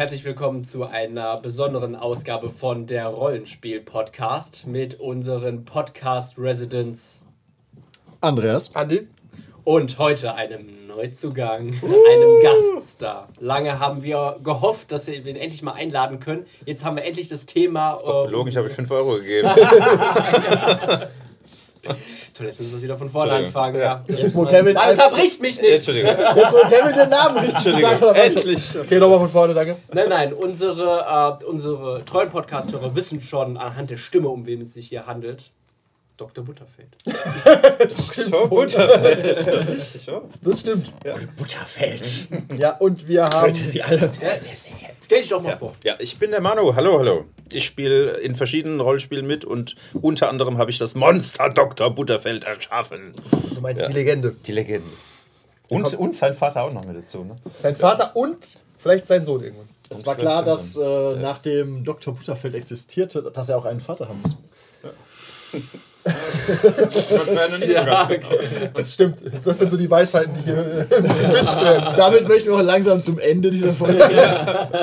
herzlich willkommen zu einer besonderen Ausgabe von der Rollenspiel-Podcast mit unseren Podcast-Residents Andreas. Andi. und heute einem Neuzugang, einem Gaststar. Lange haben wir gehofft, dass wir ihn endlich mal einladen können. Jetzt haben wir endlich das Thema. Ist doch ähm, logisch, habe ich 5 Euro gegeben. Toll, jetzt müssen wir wieder von vorne anfangen. Ja. Jetzt, wo Kevin, Man unterbricht mich nicht! Entschuldigung. jetzt, wo Kevin den Namen richtig gesagt hat. Endlich. Okay, nochmal von vorne, danke. Nein, nein, unsere, äh, unsere treuen Podcast-Hörer wissen schon anhand der Stimme, um wen es sich hier handelt. Dr. Butterfeld. So, Butterfeld. Richtig. Das stimmt. Butterfeld. Ja, und wir haben. Sie alle. Der, der ist, stell dich doch mal vor. Ja, ich bin der Manu. Hallo, hallo. Ich spiele in verschiedenen Rollenspielen mit und unter anderem habe ich das Monster Dr. Butterfeld erschaffen. Du meinst die Legende. Die Legende. Und, und sein Vater auch noch mit dazu, ne? Sein Vater und vielleicht sein Sohn irgendwann. Es war klar, dass äh, nachdem Dr. Butterfeld existierte, dass er auch einen Vater haben muss. Das hat mir noch nicht so ganz genau. Das stimmt. Das sind so die Weisheiten, die hier im Twitch werden. Damit möchten wir auch langsam zum Ende dieser Folge.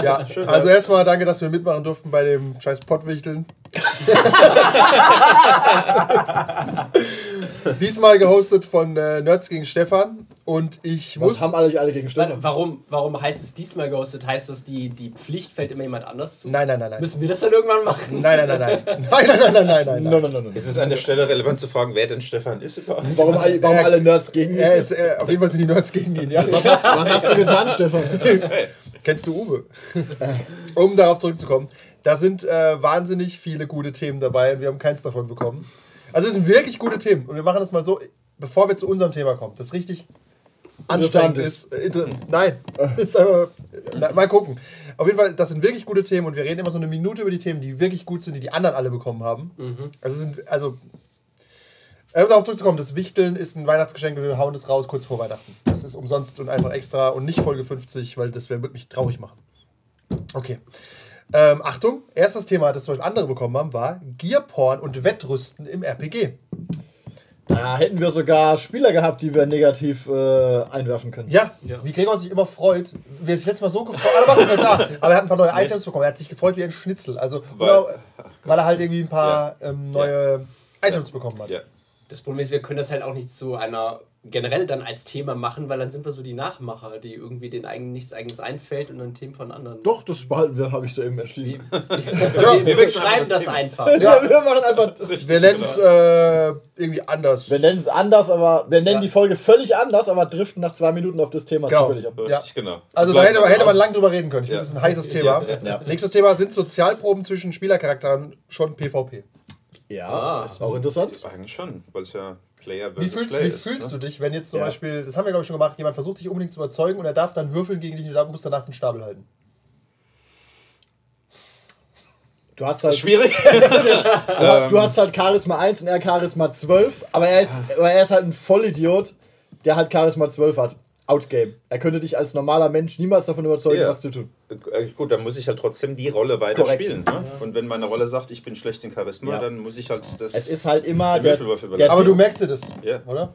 Ja, also erstmal danke, dass wir mitmachen durften bei dem scheiß Pottwichteln. Diesmal gehostet von äh, Nerds gegen Stefan und ich Was muss... haben alle, alle gegen Stefan? Warum, warum heißt es diesmal ghosted? Heißt das, die, die Pflicht fällt immer jemand anders zu? Nein, nein, nein, nein. Müssen wir das dann irgendwann machen? Nein, nein, nein, nein. Nein, nein, nein, nein, nein, nein. Nein, nein, nein, nein. Ist es an der Stelle relevant zu fragen, wer denn Stefan ist? Warum, warum alle Nerds gegen ihn Er sind? ist, äh, auf jeden Fall sind die Nerds gegen ihn, ja. Was hast, was hast du getan, Stefan? Kennst du Uwe? um darauf zurückzukommen, da sind äh, wahnsinnig viele gute Themen dabei und wir haben keins davon bekommen. Also es sind wirklich gute Themen und wir machen das mal so, bevor wir zu unserem Thema kommen, das richtig anstrengend ist. Äh, inter Nein, ist einfach, na, mal gucken. Auf jeden Fall, das sind wirklich gute Themen und wir reden immer so eine Minute über die Themen, die wirklich gut sind, die die anderen alle bekommen haben. Also, es sind, also äh, um darauf zurückzukommen, das Wichteln ist ein Weihnachtsgeschenk, wir hauen das raus kurz vor Weihnachten. Das ist umsonst und einfach extra und nicht Folge 50, weil das würde mich traurig machen. Okay. Ähm, Achtung, erstes Thema, das zum Beispiel andere bekommen haben, war Gearporn und Wettrüsten im RPG. Da hätten wir sogar Spieler gehabt, die wir negativ äh, einwerfen können. Ja, Ja. wie Gregor sich immer freut. Wer sich letztes Mal so gefreut hat, aber da. Er hat ein paar neue Items bekommen. Er hat sich gefreut wie ein Schnitzel. Also, Weil- oder, weil er halt irgendwie ein paar ähm, neue Items bekommen hat. Ja. Das Problem ist, wir können das halt auch nicht zu einer generell dann als Thema machen, weil dann sind wir so die Nachmacher, die irgendwie den eigenen nichts eigenes einfällt und dann Themen von anderen. Doch, das behalten wir, habe ich soeben erschienen. wir, wir, wechseln schreiben das das einfach. Ja, wir machen einfach. Das. Wir nennen es äh, irgendwie anders. Wir nennen es anders, aber wir nennen Ja. die Folge völlig anders, aber driften nach zwei Minuten auf das Thema Genau. zufällig ab. Ja. Genau. Also da hätte, wir hätte man lang drüber reden können. Ich finde, Ja. das ist ein heißes Thema. Ja. Nächstes Thema sind Sozialproben zwischen Spielercharakteren schon PvP. Ja, Ah. ist auch interessant. Eigentlich schon, weil es ja Player Wie versus fühlst, Player wie ist. fühlst ne? du dich, wenn jetzt zum Ja. Beispiel, das haben wir glaube ich schon gemacht, jemand versucht dich unbedingt zu überzeugen und er darf dann würfeln gegen dich und du musst danach den Stapel halten? Du hast halt, Schwierig. du, hast- du hast halt Charisma 1 und er Charisma 12, aber er ist, aber er ist halt ein Vollidiot, der halt Charisma 12 hat. Outgame. Er könnte dich als normaler Mensch niemals davon überzeugen, Ja. was zu tun. Äh, Gut, dann muss ich halt trotzdem die Rolle weiter Korrekt. spielen. Ne? Und wenn meine Rolle sagt, ich bin schlecht in Charisma, Ja. dann muss ich halt das. Es ist halt immer Der der. Aber du merkst dir das, Ja. oder?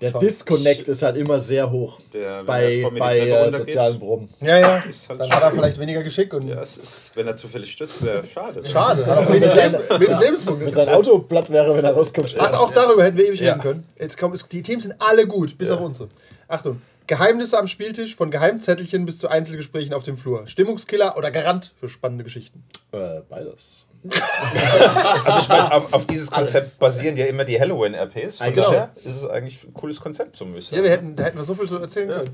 der Schon. Disconnect ist halt immer sehr hoch Der, bei, bei äh, sozialen Proben. Ja, ja. Ist halt Dann hat er vielleicht weniger Geschick und Ja, es ist, wenn er zufällig stürzt, wäre schade. schade. Hat auch wenig, Leben, wenig Lebenspunkte. Wenn sein Auto platt wäre, wenn er rauskommt. Ach, auch darüber hätten wir ewig Ja. reden können. Jetzt kommt, es- die Teams sind alle gut, bis Ja. auf unsere. Achtung. Geheimnisse am Spieltisch, von Geheimzettelchen bis zu Einzelgesprächen auf dem Flur. Stimmungskiller oder Garant für spannende Geschichten. Äh, beides. Also ich meine, auf, auf dieses Alles. Konzept basieren ja immer die Halloween-RPs. Von Genau. daher ist es eigentlich ein cooles Konzept, so ein bisschen. Ja, wir hätten, da hätten wir so viel zu erzählen können.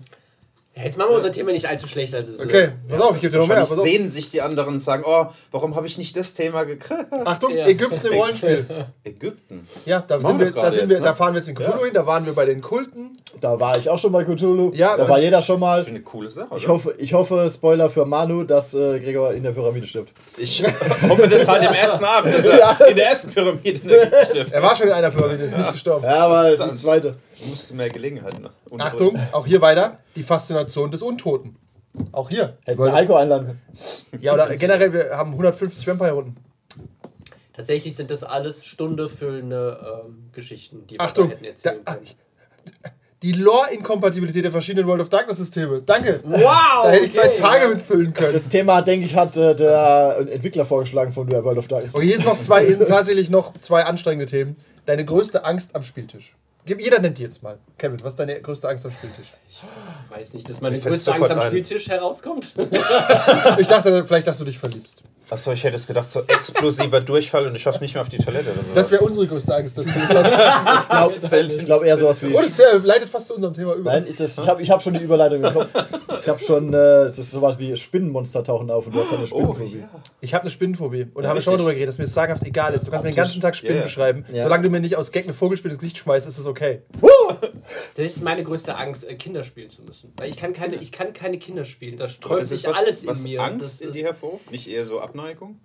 Ja, Jetzt machen wir unser Thema nicht allzu schlecht, als es ist. Okay, pass auf, ich gebe dir noch mehr. Pass auf. sehen sich die anderen und sagen, oh, warum habe ich nicht das Thema gekriegt? Achtung, Ja. Ägypten im Rollenspiel. Ägypten. Ja, da, sind wir wir, da, sind wir, jetzt, da ne? fahren wir jetzt in Cthulhu Ja. hin, da waren wir bei den Kulten. Da war ich auch schon bei Cthulhu. Ja, da das- war jeder schon mal. Für eine coole Sache, oder? Ich hoffe, ich hoffe, Spoiler für Manu, dass äh, Gregor in der Pyramide stirbt. Ich hoffe, das seit dem ersten Abend, dass er in der ersten Pyramide stirbt. Er war schon in einer Pyramide, ist nicht gestorben. Ja, aber die zweite. Du musst mehr Gelegenheit noch. Und- Achtung, auch hier weiter. Die Faszination des Untoten. Auch hier. Hätten wir Heiko einladen können. Ja, oder generell, wir haben 150 Vampire-Runden. Tatsächlich sind das alles Stunde füllende ähm, Geschichten, die wir Achtung, da hätten da, erzählen ah, können. Die Lore-Inkompatibilität der verschiedenen World of Darkness-Systeme. Danke. Wow! Da hätte ich zwei okay, Tage mitfüllen können. Das Thema, denke ich, hat äh, der Entwickler vorgeschlagen von der World of Darkness. Und hier sind noch zwei, hier sind tatsächlich noch zwei anstrengende Themen. Deine größte Angst am Spieltisch. Jeder nennt die jetzt mal. Kevin, was ist deine größte Angst am Spieltisch? Weiß nicht, dass meine größte Angst am. Spieltisch herauskommt. Ich dachte vielleicht, dass du dich verliebst. Achso, ich hätte es gedacht, so explosiver Durchfall und ich schaff's nicht mehr auf die Toilette oder so. Das wäre unsere größte Angst. Dass du das glaub, ich glaube eher sowas wie. Und es äh, leitet fast zu unserem Thema über. Nein, ich, das- ich habe ich hab schon die Überleitung im Kopf. Ich habe schon, äh, es ist sowas wie Spinnenmonster tauchen auf und du hast eine Oh, Spinnenphobie. ja. Ich habe eine Spinnenphobie. Und da Ja, haben wir schon drüber geredet, dass mir das sagenhaft egal ist. Du kannst mir den ganzen Tag Spinnen ja. beschreiben. Ja. Solange du mir nicht aus Gag eine Vogelspinne ins Gesicht schmeißt, ist es okay. Das ist meine größte Angst, äh, Kinder spielen zu müssen. Weil ich kann keine, ich kann keine Kinder spielen. Da sträubt sich was, alles was in mir. Angst Das in dir hervorruft, nicht eher so Abneigung?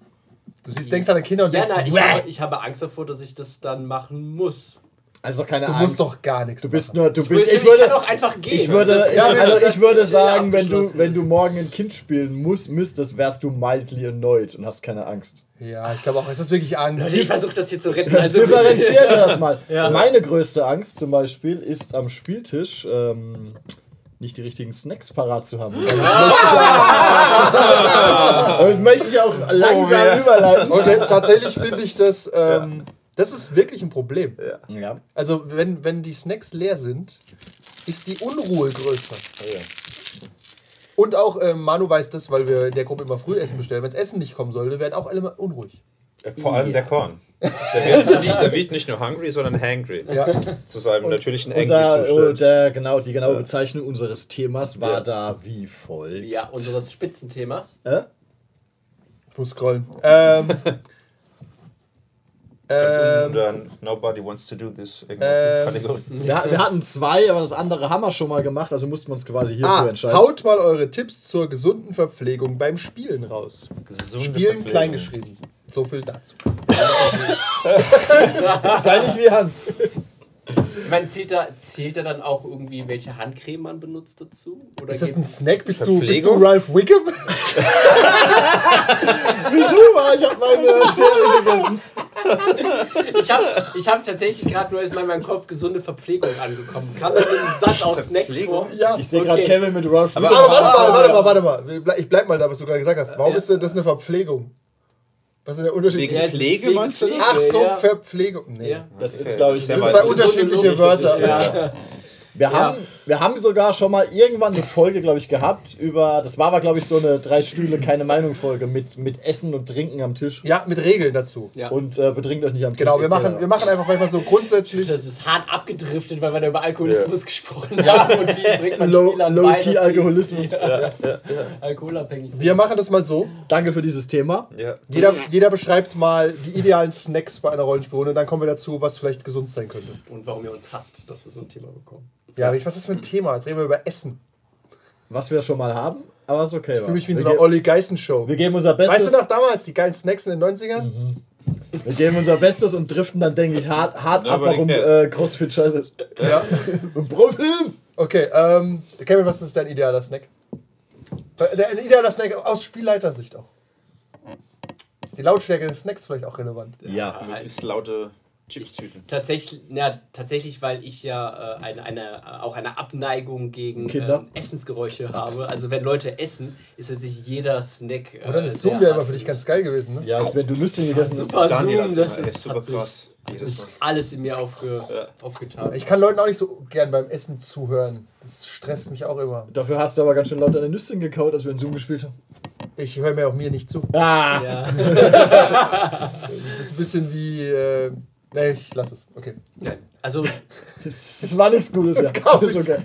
Du siehst, denkst an deine Kinder und Ja, denkst, nein, ich habe, ich habe Angst davor, dass ich das dann machen muss. Also keine du Angst. musst doch gar nichts Du bist machen. nur, du Ich, bist. ich, Ich würde, auch einfach gehen. ich würde, ja, also ich würde sagen, wenn du, wenn du morgen ein Kind spielen musst, müsstest, wärst du mildly annoyed und hast keine Angst. Ja, ich glaube auch, es ist wirklich Angst. Ich versuche das hier zu retten. Also Differenzieren wir das mal. Ja. Meine größte Angst zum Beispiel ist am Spieltisch ähm, nicht die richtigen Snacks parat zu haben. Und möchte ich auch langsam überleiten. Und tatsächlich finde ich das, ähm, das ist wirklich ein Problem. Ja. Also, wenn, wenn die Snacks leer sind, ist die Unruhe größer. Und auch ähm, Manu weiß das, weil wir in der Gruppe immer früh Essen bestellen. Wenn das Essen nicht kommen sollte, werden auch alle immer unruhig. Äh, Vor allem der Korn. Der wird, wird, der wird nicht nur hungry, sondern hangry. Ja. Zu seinem natürlichen Unser, oh, Angry-Zustand. der, genau, die genaue Bezeichnung unseres Themas war Ja. da wie folgt. Ja, unseres Spitzenthemas. Äh? Ich muss scrollen. Ähm, Ganz ähm, unter Nobody wants to do this. Ähm, Kategorie. Wir, wir hatten zwei, aber das andere haben wir schon mal gemacht, also mussten wir uns quasi hierfür ah, entscheiden. haut mal eure Tipps zur gesunden Verpflegung beim Spielen raus. Gesunde Spielen kleingeschrieben. So viel dazu. Sei nicht wie Hans. Ich meine, zählt da, zählt da dann auch irgendwie, welche Handcreme man benutzt dazu? Oder Ist das ein Snack? Bist du, bist du? Ralph Wiggum? Wieso? Ich habe meine Schere gegessen. Ich habe ich hab tatsächlich gerade nur in meinem Kopf gesunde Verpflegung angekommen. Kam da ein Satz aus Snack vor? Ja. Ich sehe gerade Okay. Kevin mit Ralph Aber- Wiggum. Aber warte mal, warte mal, warte mal. Ich bleib mal da, was du gerade gesagt hast. Warum Ja. ist denn das eine Verpflegung? Was ist denn der Unterschied? Wegen zwischen- Pflege meinst du? Pflege, Ach so, ja. Verpflegung. Nee. Ja. Das ist, glaube ich, Das Das sind zwei unterschiedliche Richtig, Wörter. Ja. Wir, Ja. haben, wir haben sogar schon mal irgendwann eine Folge, glaube ich, gehabt über, das war aber, glaube ich, so eine drei Stühle, keine Meinung Folge mit, mit Essen und Trinken am Tisch. Ja, mit Regeln dazu. Ja. Und äh, betrinkt euch nicht am Tisch. Genau, wir machen, wir machen einfach manchmal so grundsätzlich. Das ist hart abgedriftet, weil wir da über Alkoholismus gesprochen haben und wie bringt man Low- Spielern Low bei, Key Alkoholismus. Ja. Alkoholabhängig sind. Wir machen das mal so. Danke für dieses Thema. Ja. Jeder, jeder beschreibt mal die idealen Snacks bei einer Rollenspielrunde. Dann kommen wir dazu, was vielleicht gesund sein könnte. Und warum ihr uns hasst, dass wir so ein Thema bekommen. Ja, was ist das für ein Thema? Jetzt reden wir über Essen. Was wir schon mal haben, aber ist okay. Fühle mich wie in so einer Olli Geißen Show. wir geben unser Bestes. Weißt du noch damals, die geilen Snacks in den 90ern? Wir geben unser Bestes und driften dann, denke ich, hart, hart ab, warum äh, Crossfit scheiße ist. Ja. Protein! Okay, ähm, Kevin, was ist dein idealer Snack? Der, ein idealer Snack aus Spielleitersicht auch. Ist die Lautstärke des Snacks vielleicht auch relevant? Ja. Möglichst laute Chipstüten. Tatsächlich, ja, tatsächlich, weil ich ja äh, eine, eine, äh, auch eine Abneigung gegen Kinder? ähm, Essensgeräusche habe. Also wenn Leute essen, ist tatsächlich jeder Snack. Äh, Oder das sehr Zoom wäre immer hart für dich ganz geil gewesen, ne? Ja, als wenn du lustig gegessen hast. super Daniel Zoom, das ist, super krass. Jedes Mal. alles in mir aufge, aufgetan. Ich kann Leuten auch nicht so gern beim Essen zuhören. Das stresst mich auch immer. Dafür hast du aber ganz schön laut deine Nüsschen gekaut, als wir in Zoom gespielt haben. Ich höre mir auch mir nicht zu. Ah! ja. Das ist ein bisschen wie. Äh, nee, ich lass es. Okay. Nein. Also, Das war nichts Gutes, ja. Okay.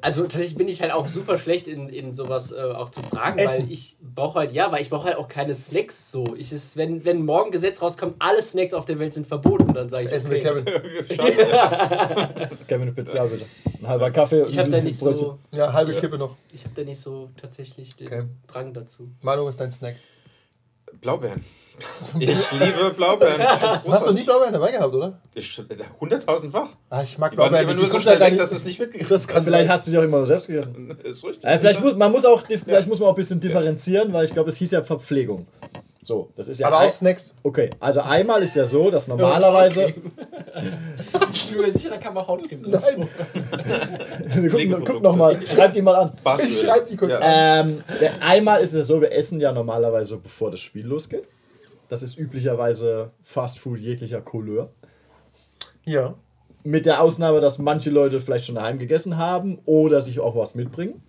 also tatsächlich bin ich halt auch super schlecht in, in sowas äh, auch zu fragen, Essen. weil ich brauche halt, ja, weil ich brauche halt auch keine Snacks so. Ich ist, wenn, wenn morgen Gesetz rauskommt, alle Snacks auf der Welt sind verboten, dann sage ich, Essen okay. wir Kevin. Das ist Kevin Spezial, bitte. Ein halber Kaffee und Ich habe da nicht Brötchen. so, Ja, halbe Kippe noch. ich habe da nicht so tatsächlich den Okay. Drang dazu. Manu, was ist dein Snack? Blaubeeren. Ich liebe Blaubeeren. Ich Du hast großartig. nie Blaubeeren dabei gehabt, oder? 100.000-fach. Ah, ich mag Die waren Blaubeeren immer nur so schnell weg, dass du es nicht mitgekriegt kann Vielleicht sein. hast du die auch immer selbst gegessen. hast. Ist richtig. Äh, vielleicht, muss, man muss auch, vielleicht muss man auch ein bisschen differenzieren, weil ich glaube, es hieß ja Verpflegung. So, das ist ja. Aber auch Snacks. Okay, also einmal ist ja so, dass normalerweise. Ich bin mir sicher, da kann man Haut geben. Nein, guck, guck nochmal, schreib die mal an. ich schreibe die kurz Ja. an. Ähm, einmal ist es so, wir essen ja normalerweise, bevor das Spiel losgeht. Das ist üblicherweise Fast Food jeglicher Couleur. Ja. Mit der Ausnahme, dass manche Leute vielleicht schon daheim gegessen haben oder sich auch was mitbringen.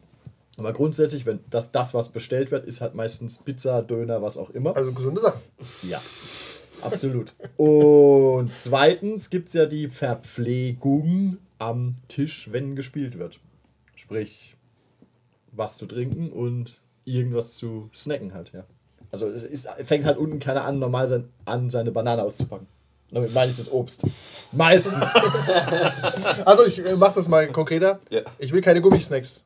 Aber grundsätzlich, wenn das, das, was bestellt wird, ist halt meistens Pizza, Döner, was auch immer. Also gesunde Sachen. Ja, absolut. Und zweitens gibt es ja die Verpflegung am Tisch, wenn gespielt wird. Sprich, was zu trinken und irgendwas zu snacken halt, ja. Also es ist, fängt halt unten keiner an, normal sein, an, seine Banane auszupacken. Damit meine ich das Obst. Meistens. Also ich äh, mach das mal konkreter. Ja. Ich will keine Gummisnacks.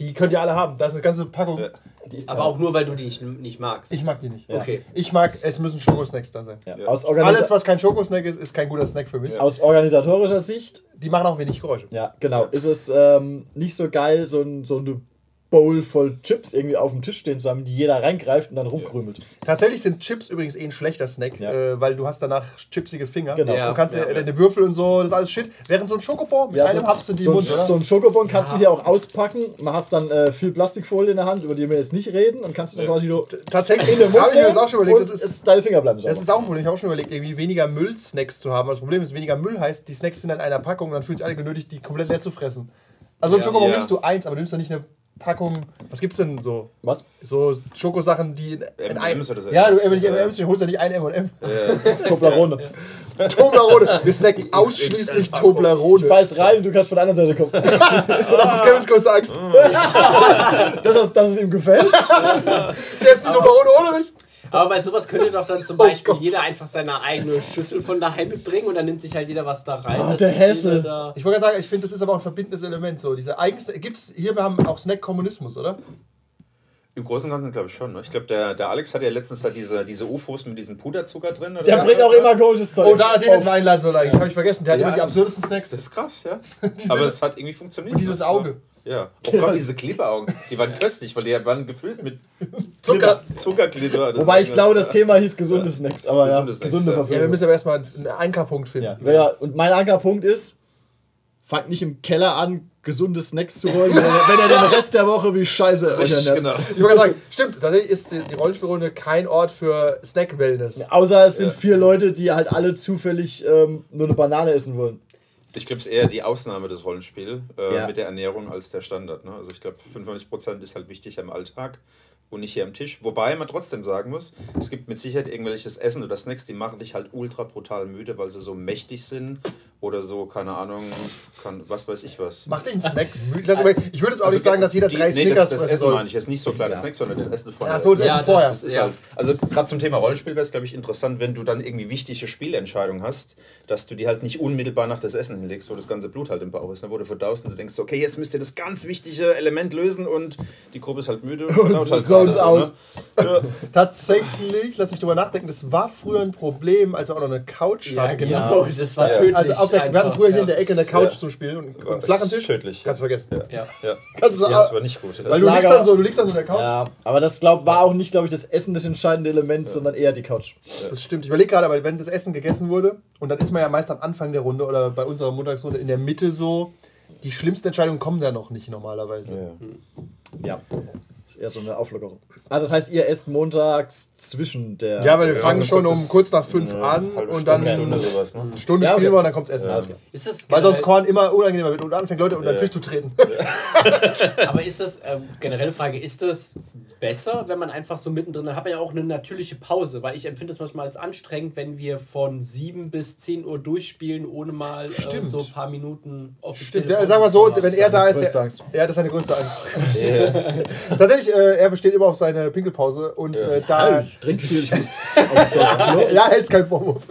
Die könnt ihr alle haben. Da ist eine ganze Packung. Ja. Die ist Aber auch nur, weil du die nicht, nicht magst. Ich mag die nicht. Okay. Ich mag, es müssen Schokosnacks da sein. ja. Ja. Aus, Alles, was kein Schokosnack ist, ist kein guter Snack für mich. aus organisatorischer Sicht Die machen auch wenig Geräusche. Ja, genau. Ist es ähm, nicht so geil, so, ein, so eine Bowl voll Chips irgendwie auf dem Tisch stehen zu haben, die jeder reingreift und dann rumkrümelt. Tatsächlich sind Chips übrigens eh ein schlechter Snack, Ja. äh, weil du hast danach chipsige Finger. Genau. Ja. Du kannst ja, Ja. deine Würfel und so, das ist alles Shit. Während so ein Schokobon mit Ja, einem so, Haps in die so, Mund, ein, so ein Schokobon kannst du dir auch auspacken. Man hast dann äh, viel Plastikfolie in der Hand, über die wir jetzt nicht reden, und kannst du dann quasi nur Tatsächlich in den Mund habe ich mir das auch schon überlegt. Das ist, es- deine Finger bleiben sauber. das ist auch ein Problem. Ich habe auch schon überlegt, irgendwie weniger Müll-Snacks zu haben. Das Problem ist, weniger Müll heißt, die Snacks sind in einer Packung und dann fühlen sich alle genötigt, die komplett leer zu fressen. Also ein Ja. Schokobon Ja. nimmst du eins, aber du nimmst dann nicht eine Packung. Was gibt's denn so? Was? So Schokosachen, die in, in einem. M&Ms oder so. Ja, du, wenn ich Ja. M&M's, du holst ja nicht ein M&M. Toblerone. Toblerone. Wir snacken ausschließlich Toblerone. Beiß rein, du kannst von der anderen Seite kommen. Das ist Kevins größte Angst. dass, es, dass es ihm gefällt. Sie essen die Toblerone ohne mich. Aber bei sowas könnte doch dann zum Oh Beispiel Gott. jeder einfach seine eigene Schüssel von daheim mitbringen und dann nimmt sich halt jeder was da rein. Oh, der Hessel. Da Ich wollte gerade sagen, ich finde, das ist aber auch ein verbindendes Element. So, diese eigens, gibt's hier, wir haben auch Snack-Kommunismus, oder? Im Großen und Ganzen glaube ich schon. Ne? Ich glaube, der, der Alex hat ja letztens halt diese, diese UFOs mit diesem Puderzucker drin. Oder Der so. bringt auch immer komisches Zeug. Oh, da, den wir auf. einladen sollen eigentlich. Habe ich vergessen. Der hat Ja. immer die absurdesten Snacks. Das ist krass, ja. Aber es hat irgendwie funktioniert. Und dieses Auge. Ja. Oh Gott, diese Kleberaugen. Die waren köstlich, weil die waren gefüllt mit Zucker. Zuckerkleber. Wobei ich glaube, das Thema hieß gesunde Snacks. Aber ja, Gesunde Snacks, gesunde ja. Ja, wir Verpflegung. müssen aber erstmal einen Ankerpunkt finden. Ja, ja, und mein Ankerpunkt ist, fangt nicht im Keller an, gesunde Snacks zu holen, wenn ihr den Rest der Woche wie Scheiße ernährt. genau. Ich wollte sagen, stimmt, tatsächlich ist die, die Rollenspielrunde kein Ort für Snack-Wellness. Außer es sind Ja. vier Leute, die halt alle zufällig ähm, nur eine Banane essen wollen. Ich glaube, es ist eher die Ausnahme des Rollenspiels äh, Ja. mit der Ernährung als der Standard. Ne? Also ich glaube, 95% ist halt wichtig im Alltag und nicht hier am Tisch. Wobei man trotzdem sagen muss, es gibt mit Sicherheit irgendwelches Essen oder Snacks, die machen dich halt ultra brutal müde, weil sie so mächtig sind oder so, keine Ahnung, kann, was weiß ich was. Macht dich ein Snack müde? Also, Ich würde jetzt auch Also nicht sagen, dass jeder die- drei nee, Snickers das, das Essen meine ich jetzt nicht so kleine Ja. Snacks, sondern das Essen von Ach so, das Ja, Essen vorher. das- Das ist Ja. halt, also gerade zum Thema Rollenspiel wäre es, glaube ich, interessant, wenn du dann irgendwie wichtige Spielentscheidungen hast, dass du die halt nicht unmittelbar nach das Essen hinlegst, wo das ganze Blut halt im Bauch ist, ne? wo du verdaust und du denkst, okay, jetzt müsst ihr das ganz wichtige Element lösen und die Gruppe ist halt müde und verdaut halt zoned gerade out. So, ne? Tatsächlich, lass mich drüber nachdenken, das war früher ein Problem, als wir auch noch eine Couch ja, hatten. genau. Das war Ja. tödlich. Also auf der, wir hatten früher hier in der Ecke eine Ja. Couch zum Spielen und, und einen flachen ist Tisch. tödlich, Kannst du vergessen. Ja. Ja. Ja. Kannst du, Ja, das war nicht gut. weil du Lager- liegst, dann so, du liegst dann so in der Couch. Ja, aber das glaub, war auch nicht, glaube ich, das Essen das entscheidende Element, sondern eher die Couch. Das stimmt. Ich überlege gerade, aber wenn das Essen gegessen wurde, und dann ist man ja meist am Anfang der Runde oder bei unserer Montagsrunde in der Mitte so, die schlimmsten Entscheidungen kommen ja noch nicht normalerweise. Ja. Ja. Ist eher so eine Auflockerung. Ah, das heißt, ihr esst montags zwischen der. Ja, weil wir Ja, fangen so schon um kurz nach fünf Ja, an und Stunde, dann Stunde eine sowas. Ne? Stunde Ja, okay. spielen wir und dann kommt's Essen. Alles klar. Ist das Weil sonst Korn immer unangenehmer wird und anfängt, Leute unter den Ja. Tisch zu treten. Aber ist das, ähm, generelle Frage, ist das besser, wenn man einfach so mittendrin, dann hat man ja auch eine natürliche Pause, weil ich empfinde es manchmal als anstrengend, wenn wir von 7 bis 10 Uhr durchspielen, ohne mal äh, so ein paar Minuten offiziell. Stimmt, ja, sagen wir so, wenn er da ist, der, ja, das ist seine größte Angst. Tatsächlich, äh, er besteht immer auf seine Pinkelpause und äh, da. Ich trinke viel, ich muss. Ja, ist kein Vorwurf.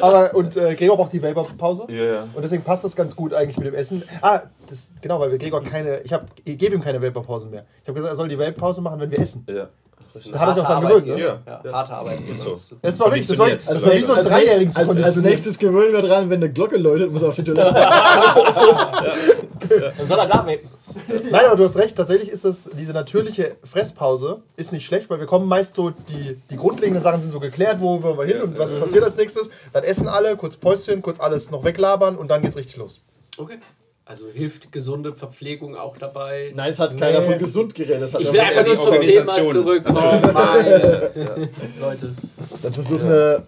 Aber und äh, Gregor braucht die Vapor-Pause. Ja, ja. Und deswegen passt das ganz gut eigentlich mit dem Essen. Ah, das, genau, weil wir Gregor keine. Ich, hab, ich gebe ihm keine Vapor-Pausen mehr. Ich habe gesagt, er soll die Vape-Pause machen, wenn wir essen. Ja. Da hat er sich auch dran gewöhnt, ne? Ja. Ja, harte Arbeit. so. Das war wirklich, das war, das war wie so ein als, Dreijährigen zu als, als nächstes gewöhnen wir dran, wenn eine Glocke läutet, muss er auf die Toilette. Dann soll er da vapen. Nein, aber du hast recht, tatsächlich ist das, diese natürliche Fresspause ist nicht schlecht, weil wir kommen meist so, die, die grundlegenden Sachen sind so geklärt, wo wollen wir hin und was passiert als nächstes. Dann essen alle, kurz Päuschen, kurz alles noch weglabern und dann geht's richtig los. Okay. Also hilft gesunde Verpflegung auch dabei. Nein, es hat keiner Nee. von gesund geredet. Ich will einfach nur zum Thema Organisation. zurück. Oh, meine Leute. Dann versuch eine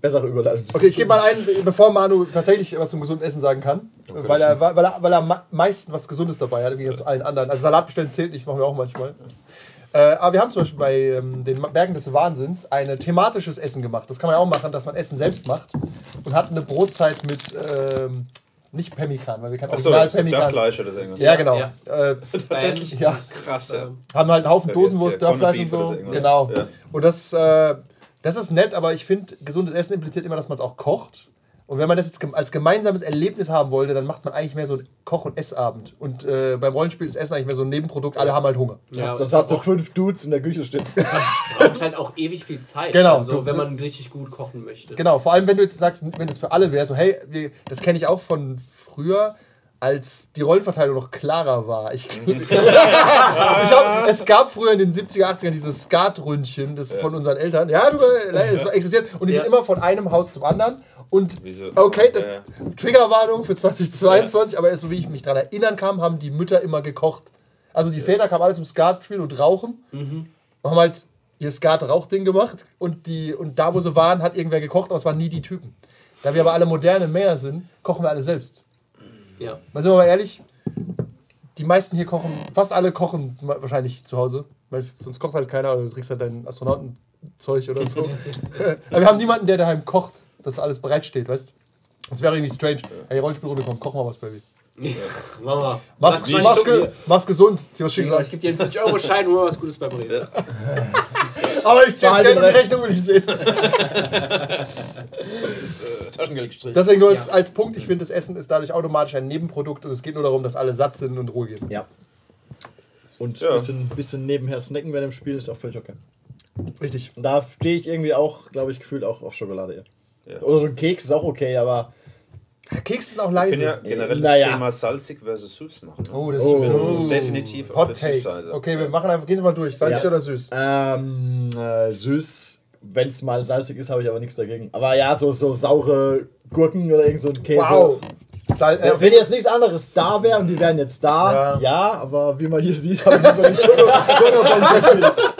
bessere Überleitung zu Okay, ich gebe mal ein, bevor Manu tatsächlich was zum gesunden Essen sagen kann, weil, er, weil, er, weil er am meisten was Gesundes dabei hat, wie zu allen anderen. Also Salat bestellen zählt nicht, das machen wir auch manchmal. Äh, aber wir haben zum Beispiel bei ähm, den Bergen des Wahnsinns ein thematisches Essen gemacht. Das kann man ja auch machen, dass man Essen selbst macht und hat eine Brotzeit mit, ähm, nicht Pemmikan, weil wir kein Achso, Original das ist Pemmikan. Dörrfleisch oder so irgendwas. Ja, genau. Ja. Äh, Tatsächlich? ja. Krass, ja. Haben halt einen Haufen Dosenwurst, Dörfleisch und so. Genau. Ja. Und das, äh, das ist nett, aber ich finde, gesundes Essen impliziert immer, dass man es auch kocht. Und wenn man das jetzt als gemeinsames Erlebnis haben wollte, dann macht man eigentlich mehr so einen Koch- und Essabend. Und äh, beim Rollenspiel ist Essen eigentlich mehr so ein Nebenprodukt, alle haben halt Hunger. Ja, Sonst und hast du fünf Dudes in der Küche stehen. braucht halt auch ewig viel Zeit. Genau. Also, wenn man richtig gut kochen möchte. Genau, vor allem wenn du jetzt sagst, wenn das für alle wäre, so hey, wir, das kenne ich auch von früher, als die Rollenverteilung noch klarer war. Ich, ich hab, es gab früher in den 70er, 80er dieses Skatründchen, das von unseren Eltern, ja, du, äh, es existiert, und die Ja. sind immer von einem Haus zum anderen. Und Wieso? okay, das Ja, ja. Triggerwarnung für 2022, aber so wie ich mich daran erinnern kann, haben die Mütter immer gekocht. Also die Väter kamen alle zum Skat spielen und rauchen und haben halt ihr Skat-Rauchding gemacht und, die, und da, wo sie waren, hat irgendwer gekocht, aber es waren nie die Typen. Da wir aber alle moderne mehr sind, kochen wir alle selbst. Ja. Mal sind wir mal ehrlich, die meisten hier kochen, fast alle kochen wahrscheinlich zu Hause, weil sonst kocht halt keiner oder du trinkst halt dein Astronautenzeug oder so. aber wir haben niemanden, der daheim kocht, dass alles bereitsteht, weißt du? Das wäre irgendwie strange. Hey, Rollenspielrunde kommt, koch mal was, Baby. Mama. Mach's, Was mach's, meinst du? ge mach's gesund. Zieh was Schicksal. Ich gebe dir einen 50-Euro-Schein und mal was Gutes bei Bremen. Aber ich zieh Zahl Geld den Rest. Rechnung will ich sehen. Das ist äh, Taschengeld gestrichen. Deswegen nur als, Ja. als Punkt, ich finde, das Essen ist dadurch automatisch ein Nebenprodukt und es geht nur darum, dass alle satt sind und Ruhe geben. Ja. Und Ja. ein bisschen, bisschen nebenher snacken während dem Spiel ist auch völlig okay. Richtig. Und da stehe ich irgendwie auch, glaube ich, gefühlt auch auf Schokolade eher. Ja. Oder so ein Keks ist auch okay, aber Keks ist auch Ich leise. finde ja generell Naja. das Thema salzig versus süß machen. Ne? Oh, das Oh. ist so. Definitiv auf Hot der Take. Süßseite. Okay, wir machen einfach, gehen Sie mal durch. Salzig Ja. oder süß? ähm, äh, süß, wenn es mal salzig ist, habe ich aber nichts dagegen. Aber ja, so, so saure Gurken oder irgend so ein Käse. Wow. Sal äh, Äh, wenn jetzt nichts anderes da wäre und die wären jetzt da, Ja. ja, aber wie man hier sieht, habe ich lieber den Schoko- Schokobons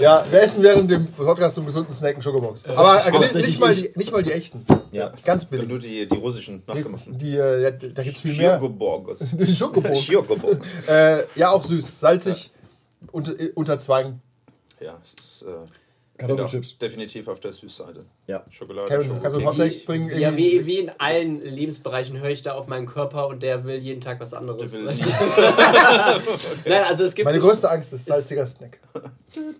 ja, wir essen während dem Podcast zum gesunden Snacken Schokobox. Aber äh, nicht, nicht, mal die, nicht mal die echten. Ja. Ganz billig. nur die, die russischen nachgemachten. Die, äh, ja, da gibt es viel mehr. Schokobox. Schiogoborgos. äh, ja, auch süß. Salzig, unter, äh, unter Zwang. Ja, es ist äh, Kartoffelchips. definitiv auf der Süßseite. Ja. Schokolade, Kevin, kannst du einen Hot Schokokeks. Take bringen? Ja, wie, wie in allen Lebensbereichen höre ich da auf meinen Körper und der will jeden Tag was anderes. Nein, also es gibt Meine es- größte Angst ist salziger Snack.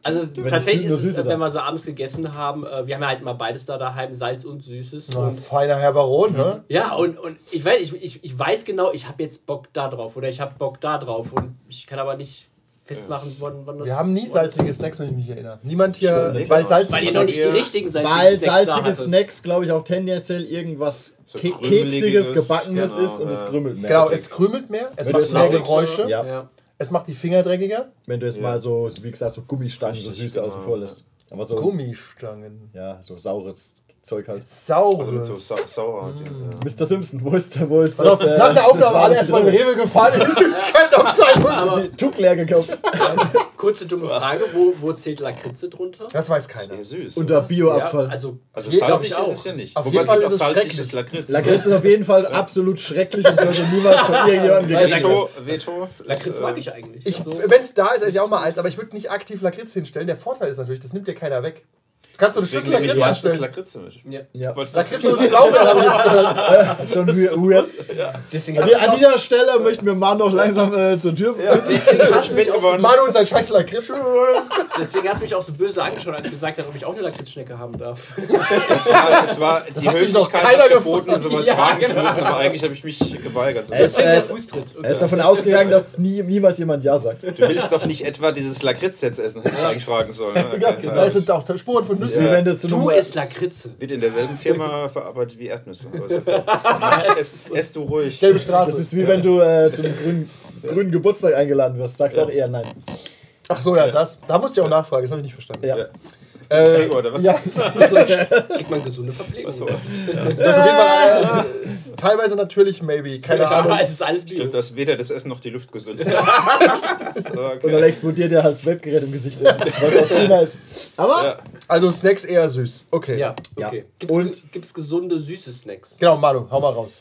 Also Wenn tatsächlich es nur ist es, wenn wir so abends gegessen haben, äh, wir haben ja halt mal beides da daheim, Salz und Süßes. Na, Und, feiner Herr Baron, ne? ja, und, und ich, weiß, ich, ich, ich weiß genau, ich habe jetzt Bock da drauf oder ich habe Bock da drauf und ich kann aber nicht festmachen, wann, wann das... Wir haben nie salzige Snacks, wenn ich mich erinnere. Niemand hier, Stimmt. weil salzig Weil ihr noch nicht die richtigen salzigen Weil Snacks da salzige. Snacks, glaube ich, auch tendenziell irgendwas So Ke Keksiges, Gebackenes genau, ist und es ja. krümelt mehr. Genau, es krümelt mehr, es macht mehr es Geräusche, Ja. Ja. es macht die Finger dreckiger. Wenn du jetzt Ja. mal so, wie gesagt, so Gummistangen, so Richtig, süße außen genau, vor ja. lässt. Aber so, Gummistangen. ja, so saures Zeug halt. Saures. Also mit so Sa Sauer. halt, ja. Mr. Simpson, wo ist, wo ist auf, das? äh, nach der das Aufnahme alle erstmal in Zitrone? Rewe gefahren, es ist keine Aufzeichnung. Tuck leer gekauft. kurze dumme Frage, wo, wo zählt Lakritze drunter? Das weiß keiner. Sehr süß. Unter Ja, Bioabfall. also, also glaub salzig ist auch. es ja nicht. Auf Wobei jeden es Fall gibt auch es salziges schrecklich. Lakritz. Lakritz ist auf jeden Fall absolut schrecklich und sollte niemals von irgendjemandem gegessen werden. Veto. Lakritz äh, mag ich eigentlich. Ich, also, Wenn es da ist, esse ich auch mal eins, aber ich würde nicht aktiv Lakritz hinstellen. Der Vorteil ist natürlich, das nimmt dir keiner weg. Du kannst so eine Deswegen Schüssel nehme ich Lakritz meistens hinstellen. Lakritze mit. ja. Ja. Wolltest Lakritz und Blaubeer habe ich jetzt gehört. Schon weird. Deswegen An, hast die- du an mich dieser Stelle möchten wir mal noch langsam äh, zur Tür. auch- deswegen hast du mich auch so. Manu und sein scheiß Lakritz. Deswegen hast du mich auch so böse angeschaut, als ich gesagt habe, ob ich auch eine Lakritzschnecke haben darf. Es war, es war die hat mich noch Höflichkeit keiner geboten, gefragt. sowas Ja, fragen zu genau. müssen, aber eigentlich habe ich mich geweigert. So, Deswegen äh, der es- Fußtritt. Er ist davon ausgegangen, dass nie, niemals jemand Ja sagt. Du willst doch nicht etwa dieses Lakritz jetzt essen, hätte ich eigentlich fragen sollen. Ne? Ja, Okay. da sind auch Spuren von Das ist Ja. wie wenn du zu Du einem- isst Lakritze. Wird in derselben Firma verarbeitet wie Erdnüsse. Ess, ess du ruhig. Selbe Straße. Das ist wie wenn du äh, zum grünen, grünen Geburtstag eingeladen wirst. Sagst auch eher nein. Ach so, ja, das. Da musste ich auch nachfragen, das habe ich nicht verstanden. Ja. Ja. Äh, oder was? Ja. Kriegt man gesunde Verpflegung. Achso. das ist auf jeden Fall, äh, teilweise natürlich, maybe, keine Ahnung. es ist alles Bio. dass weder das Essen noch die Luft gesund ist. Und dann explodiert dir halt das Webgerät im Gesicht, weil es aus China ist. Aber Ja. Also Snacks eher süß. Okay. Ja, Ja. okay. Gibt's, Und- gibt's gesunde, süße Snacks? Genau, Manu, hau mal raus.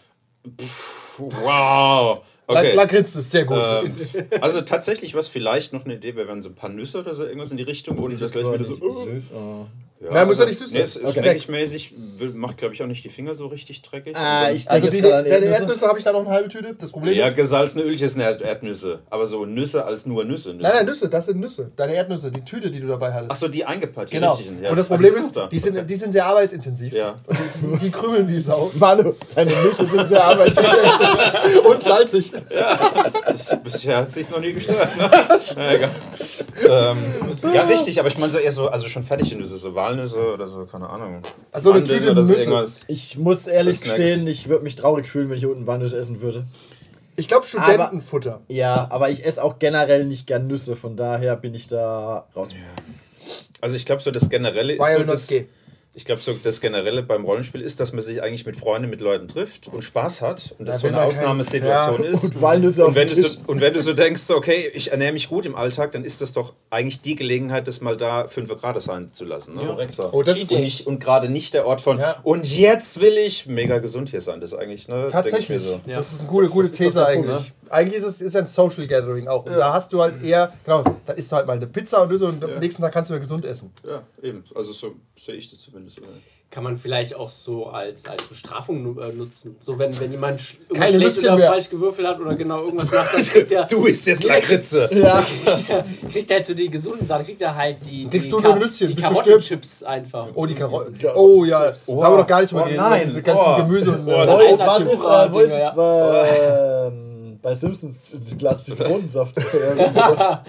Wow. Okay. Lakritz ist sehr gut. Ähm, also tatsächlich, was vielleicht noch eine Idee wäre, wären so ein paar Nüsse oder so irgendwas in die Richtung, ohne das gleich wieder so. Uh, Nein, muss ja nicht süß nee, sein. es ist Okay. snackig-mäßig, will- macht glaube ich auch nicht die Finger so richtig dreckig. Ah, ich also denke die, deine Erdnüsse. Erdnüsse habe ich da noch eine halbe Tüte. Das Problem ja, ist. gesalzene Ölchen sind Erd Erdnüsse. Aber so Nüsse als nur Nüsse. Nüsse. Nein, nein, Nüsse, das sind Nüsse. Deine Erdnüsse, die Tüte, die du dabei hattest. Achso, die eingepackt, die genau. richtigen. Ja. Und das Ah, Problem sind ist, da. die sind, die sind sehr arbeitsintensiv. Ja. Und die, die, die krümeln wie Sau. Manu, deine Nüsse sind sehr arbeitsintensiv. Und salzig. Das, bisher hat es sich noch nie gestört. Ne? Na, egal. Ähm, ja, richtig, aber ich meine so eher so, also schon fertige Nüsse, so Walnüsse oder so, keine Ahnung. Also eine Tüte oder so irgendwas. Ich muss ehrlich gestehen, ich würde mich traurig fühlen, wenn ich unten Walnüsse essen würde. Ich glaube Studentenfutter. Ja, aber ich esse auch generell nicht gern Nüsse, von daher bin ich da raus. Also ich glaube so das Generelle ist so das? Ich glaube so das Generelle beim Rollenspiel ist, dass man sich eigentlich mit Freunden, mit Leuten trifft und Spaß hat und das Ja, so wenn eine kein- Ausnahmesituation ja. ist. Und Walnüsse auf Und wenn, du so, Tisch. und wenn du so denkst, so, okay, ich ernähre mich gut im Alltag, dann ist das doch eigentlich die Gelegenheit, das mal da 5 Grad sein zu lassen. Ne? Korrekt. So. Oh, das und, ist- nicht, und gerade nicht der Ort von, Ja. und jetzt will ich mega gesund hier sein. Das ist eigentlich, ne? Tatsächlich. denk ich mir so. Ja. Das ist eine gute, gute Das These eigentlich. Punkt, Eigentlich ist es ist ein Social Gathering auch. Und da hast du halt eher, genau, da isst du halt mal eine Pizza und Nüsse und am nächsten Tag kannst du ja gesund essen. Ja, eben. Also so sehe ich das zumindest. Oder? Kann man vielleicht auch so als, als Bestrafung äh, nutzen. So, wenn, wenn jemand sch Keine schlecht oder mehr. falsch gewürfelt hat oder genau irgendwas macht, dann kriegt er, Du isst jetzt Ja, Lakritze. Ja, kriegt er halt so die gesunden Sachen, kriegt er halt die, Kriegst die, du Ka- nur Nüsschen, die bis du Karottenchips einfach. Oh, die Karotten. Ja. Oh ja, da Oh. haben wir noch gar nicht drüber Oh, nein. Diese ganzen Oh. Gemüse und Oh, äh, das ist, ist was das ist, äh, wo ist es bei, ähm, bei Simpsons Glas Zitronensaft?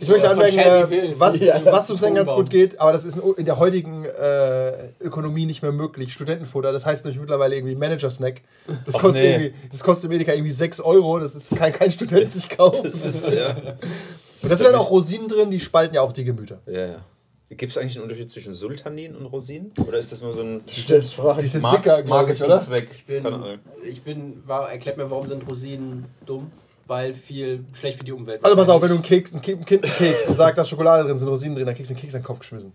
Ich möchte anmerken, äh, was, Ja. was uns dann ganz gut geht, aber das ist in der heutigen äh, Ökonomie nicht mehr möglich. Studentenfutter, das heißt nämlich mittlerweile irgendwie Manager-Snack. Das kostet, nee. irgendwie, das kostet im Edeka irgendwie 6 Euro, das ist, kann kein Student sich kaufen. Das ist, ja. Und da sind dann auch Rosinen drin, die spalten ja auch die Gemüter. Ja, ja. Gibt es eigentlich einen Unterschied zwischen Sultanin und Rosinen? Oder ist das nur so ein Du stellst Fragen. Die sind Mar- dicker, glaube ich, oder? Marketingzweck? Ich bin, ich bin war, erklärt mir, warum sind Rosinen dumm? Weil viel schlecht für die Umwelt. Also pass auf, wenn du einen Keks, ein Kind ein Kind einen Keks und sagst, da ist Schokolade drin, sind Rosinen drin, dann kriegst du den Keks in den Kopf geschmissen.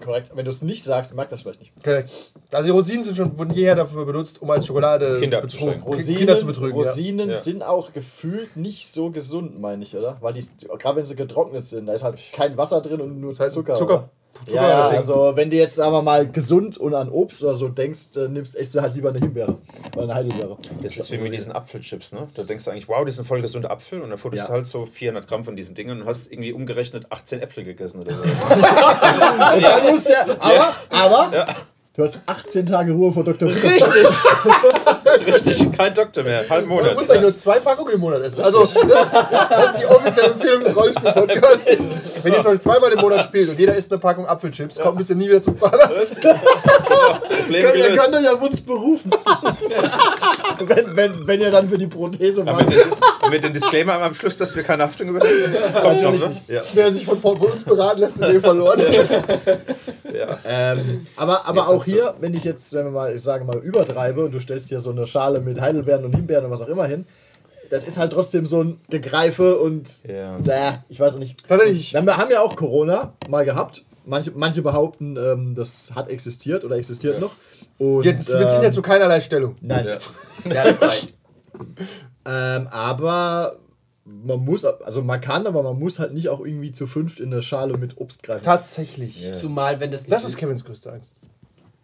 Korrekt. Wenn du es nicht sagst, mag das vielleicht nicht. Korrekt. Also die Rosinen sind schon, wurden jeher dafür benutzt, um als Schokolade Kinder betrogen- abzuschrecken. Rosinen, Kinder zu betrügen. Rosinen Ja. sind auch gefühlt nicht so gesund, meine ich, oder? Weil die, gerade wenn sie getrocknet sind, da ist halt kein Wasser drin und nur halt Zucker. Zucker. Ja, ja, also wenn du jetzt aber mal gesund und an Obst oder so denkst, äh, nimmst, isst du halt lieber eine Himbeere oder eine Heidelbeere. Das ist wie mit diesen Apfelchips, ne? Da denkst du eigentlich, wow, das ist ein voll gesunder Apfel und dann futterst Ja. du halt so 400 Gramm von diesen Dingen und hast irgendwie umgerechnet 18 Äpfel gegessen oder so. Und dann aber, aber, du hast 18 Tage Ruhe vor Dr. Richtig! Richtig, kein Doktor mehr, halb Du Monat. musst eigentlich nur zwei Packungen im Monat essen. Also, das, das ist die offizielle Empfehlung des Rollenspiel-Podcasts. Wenn ihr Beispiel zweimal im Monat spielt und jeder isst eine Packung Apfelchips, kommt müsst ihr nie wieder zum Zahnarzt. Problem Könnt, ihr könnt euch ja uns berufen. wenn, wenn, wenn ihr dann für die Prothese macht. mit, den Dis mit den Disclaimer am Schluss, dass wir keine Haftung übernehmen. Kommt noch, ne? Ja. Wer sich von, von uns beraten lässt, ist eh verloren. Ja. Ähm, aber aber auch hier, wenn ich jetzt, wenn wir mal, ich sage mal, übertreibe und du stellst hier so eine Schale mit Heidelbeeren und Himbeeren und was auch immer hin, das ist halt trotzdem so ein Gegreife und Ja. Bäh, ich weiß auch nicht. Tatsächlich. Wir haben ja auch Corona mal gehabt. Manche, manche behaupten, ähm, das hat existiert oder existiert noch. Und, Wir beziehen ähm, jetzt zu keinerlei Stellung. Nein. Ja. Ähm, aber man muss, also man kann, aber man muss halt nicht auch irgendwie zu fünft in eine Schale mit Obst greifen. Tatsächlich. Ja. Zumal, wenn das nicht. Das ist Kevins größte Angst.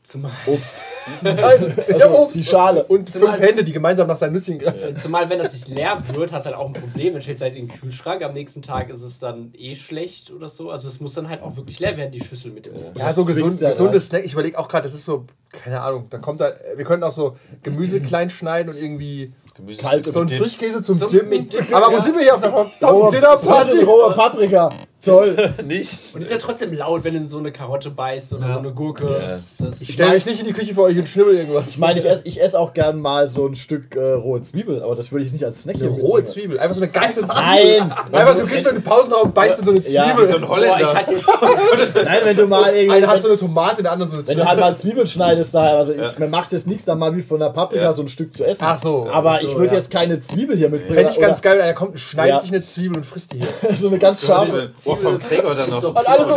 Zumal, Obst. Nein, der Also, Obst. die Schale. Und Zumal- fünf Hände, die gemeinsam nach seinen Nüsschen greifen. zumal, wenn das nicht leer wird, hast du halt auch ein Problem. Dann stellst du halt in den Kühlschrank. Am nächsten Tag ist es dann eh schlecht oder so. Also, es muss dann halt auch wirklich leer werden, die Schüssel mit dem Obst. Ja, so gesund, gesunde. Snack. Ich überlege auch gerade, das ist so, keine Ahnung, da kommt da, wir könnten auch so Gemüse klein schneiden und irgendwie Gemüse Kalt so einen Dip. Frischkäse zum Zum- Dippen. Aber wo sind wir hier auf einer verdammten Dinnerparty? rohe Paprika. Toll. Nicht. Und ist ja trotzdem laut, wenn du in so eine Karotte beißt oder so eine Gurke. Das, Ich stelle mich nicht in die Küche für euch und schnibbel irgendwas. Ich meine, ich esse ich ess auch gern mal so ein Stück äh, rohe Zwiebel, aber das würde ich jetzt nicht als Snack eine hier rohe mitbringen. Zwiebel. Einfach so eine ganze Zwiebel. Nein! Einfach so, du gehst so in den Pausenraum, beißt in so eine Ja, Zwiebel. wie So ein Boah, Holländer. ich hatte jetzt. Nein, wenn du mal Einer irgendwie. hat so eine Tomate, der andere so eine Wenn Zwiebel. du halt mal Zwiebeln schneidest, daher, also ich, mir macht es nichts, dann mal wie von der Paprika Ja. so ein Stück zu essen. Ach so. Aber so, ich würde ja. jetzt keine Zwiebel hier mitbringen. Fände ich ganz geil, einer kommt und schneidet Ja. sich eine Zwiebel und frisst die hier. So eine ganz scharfe. Oh, vom Gregor dann noch. Und alle so.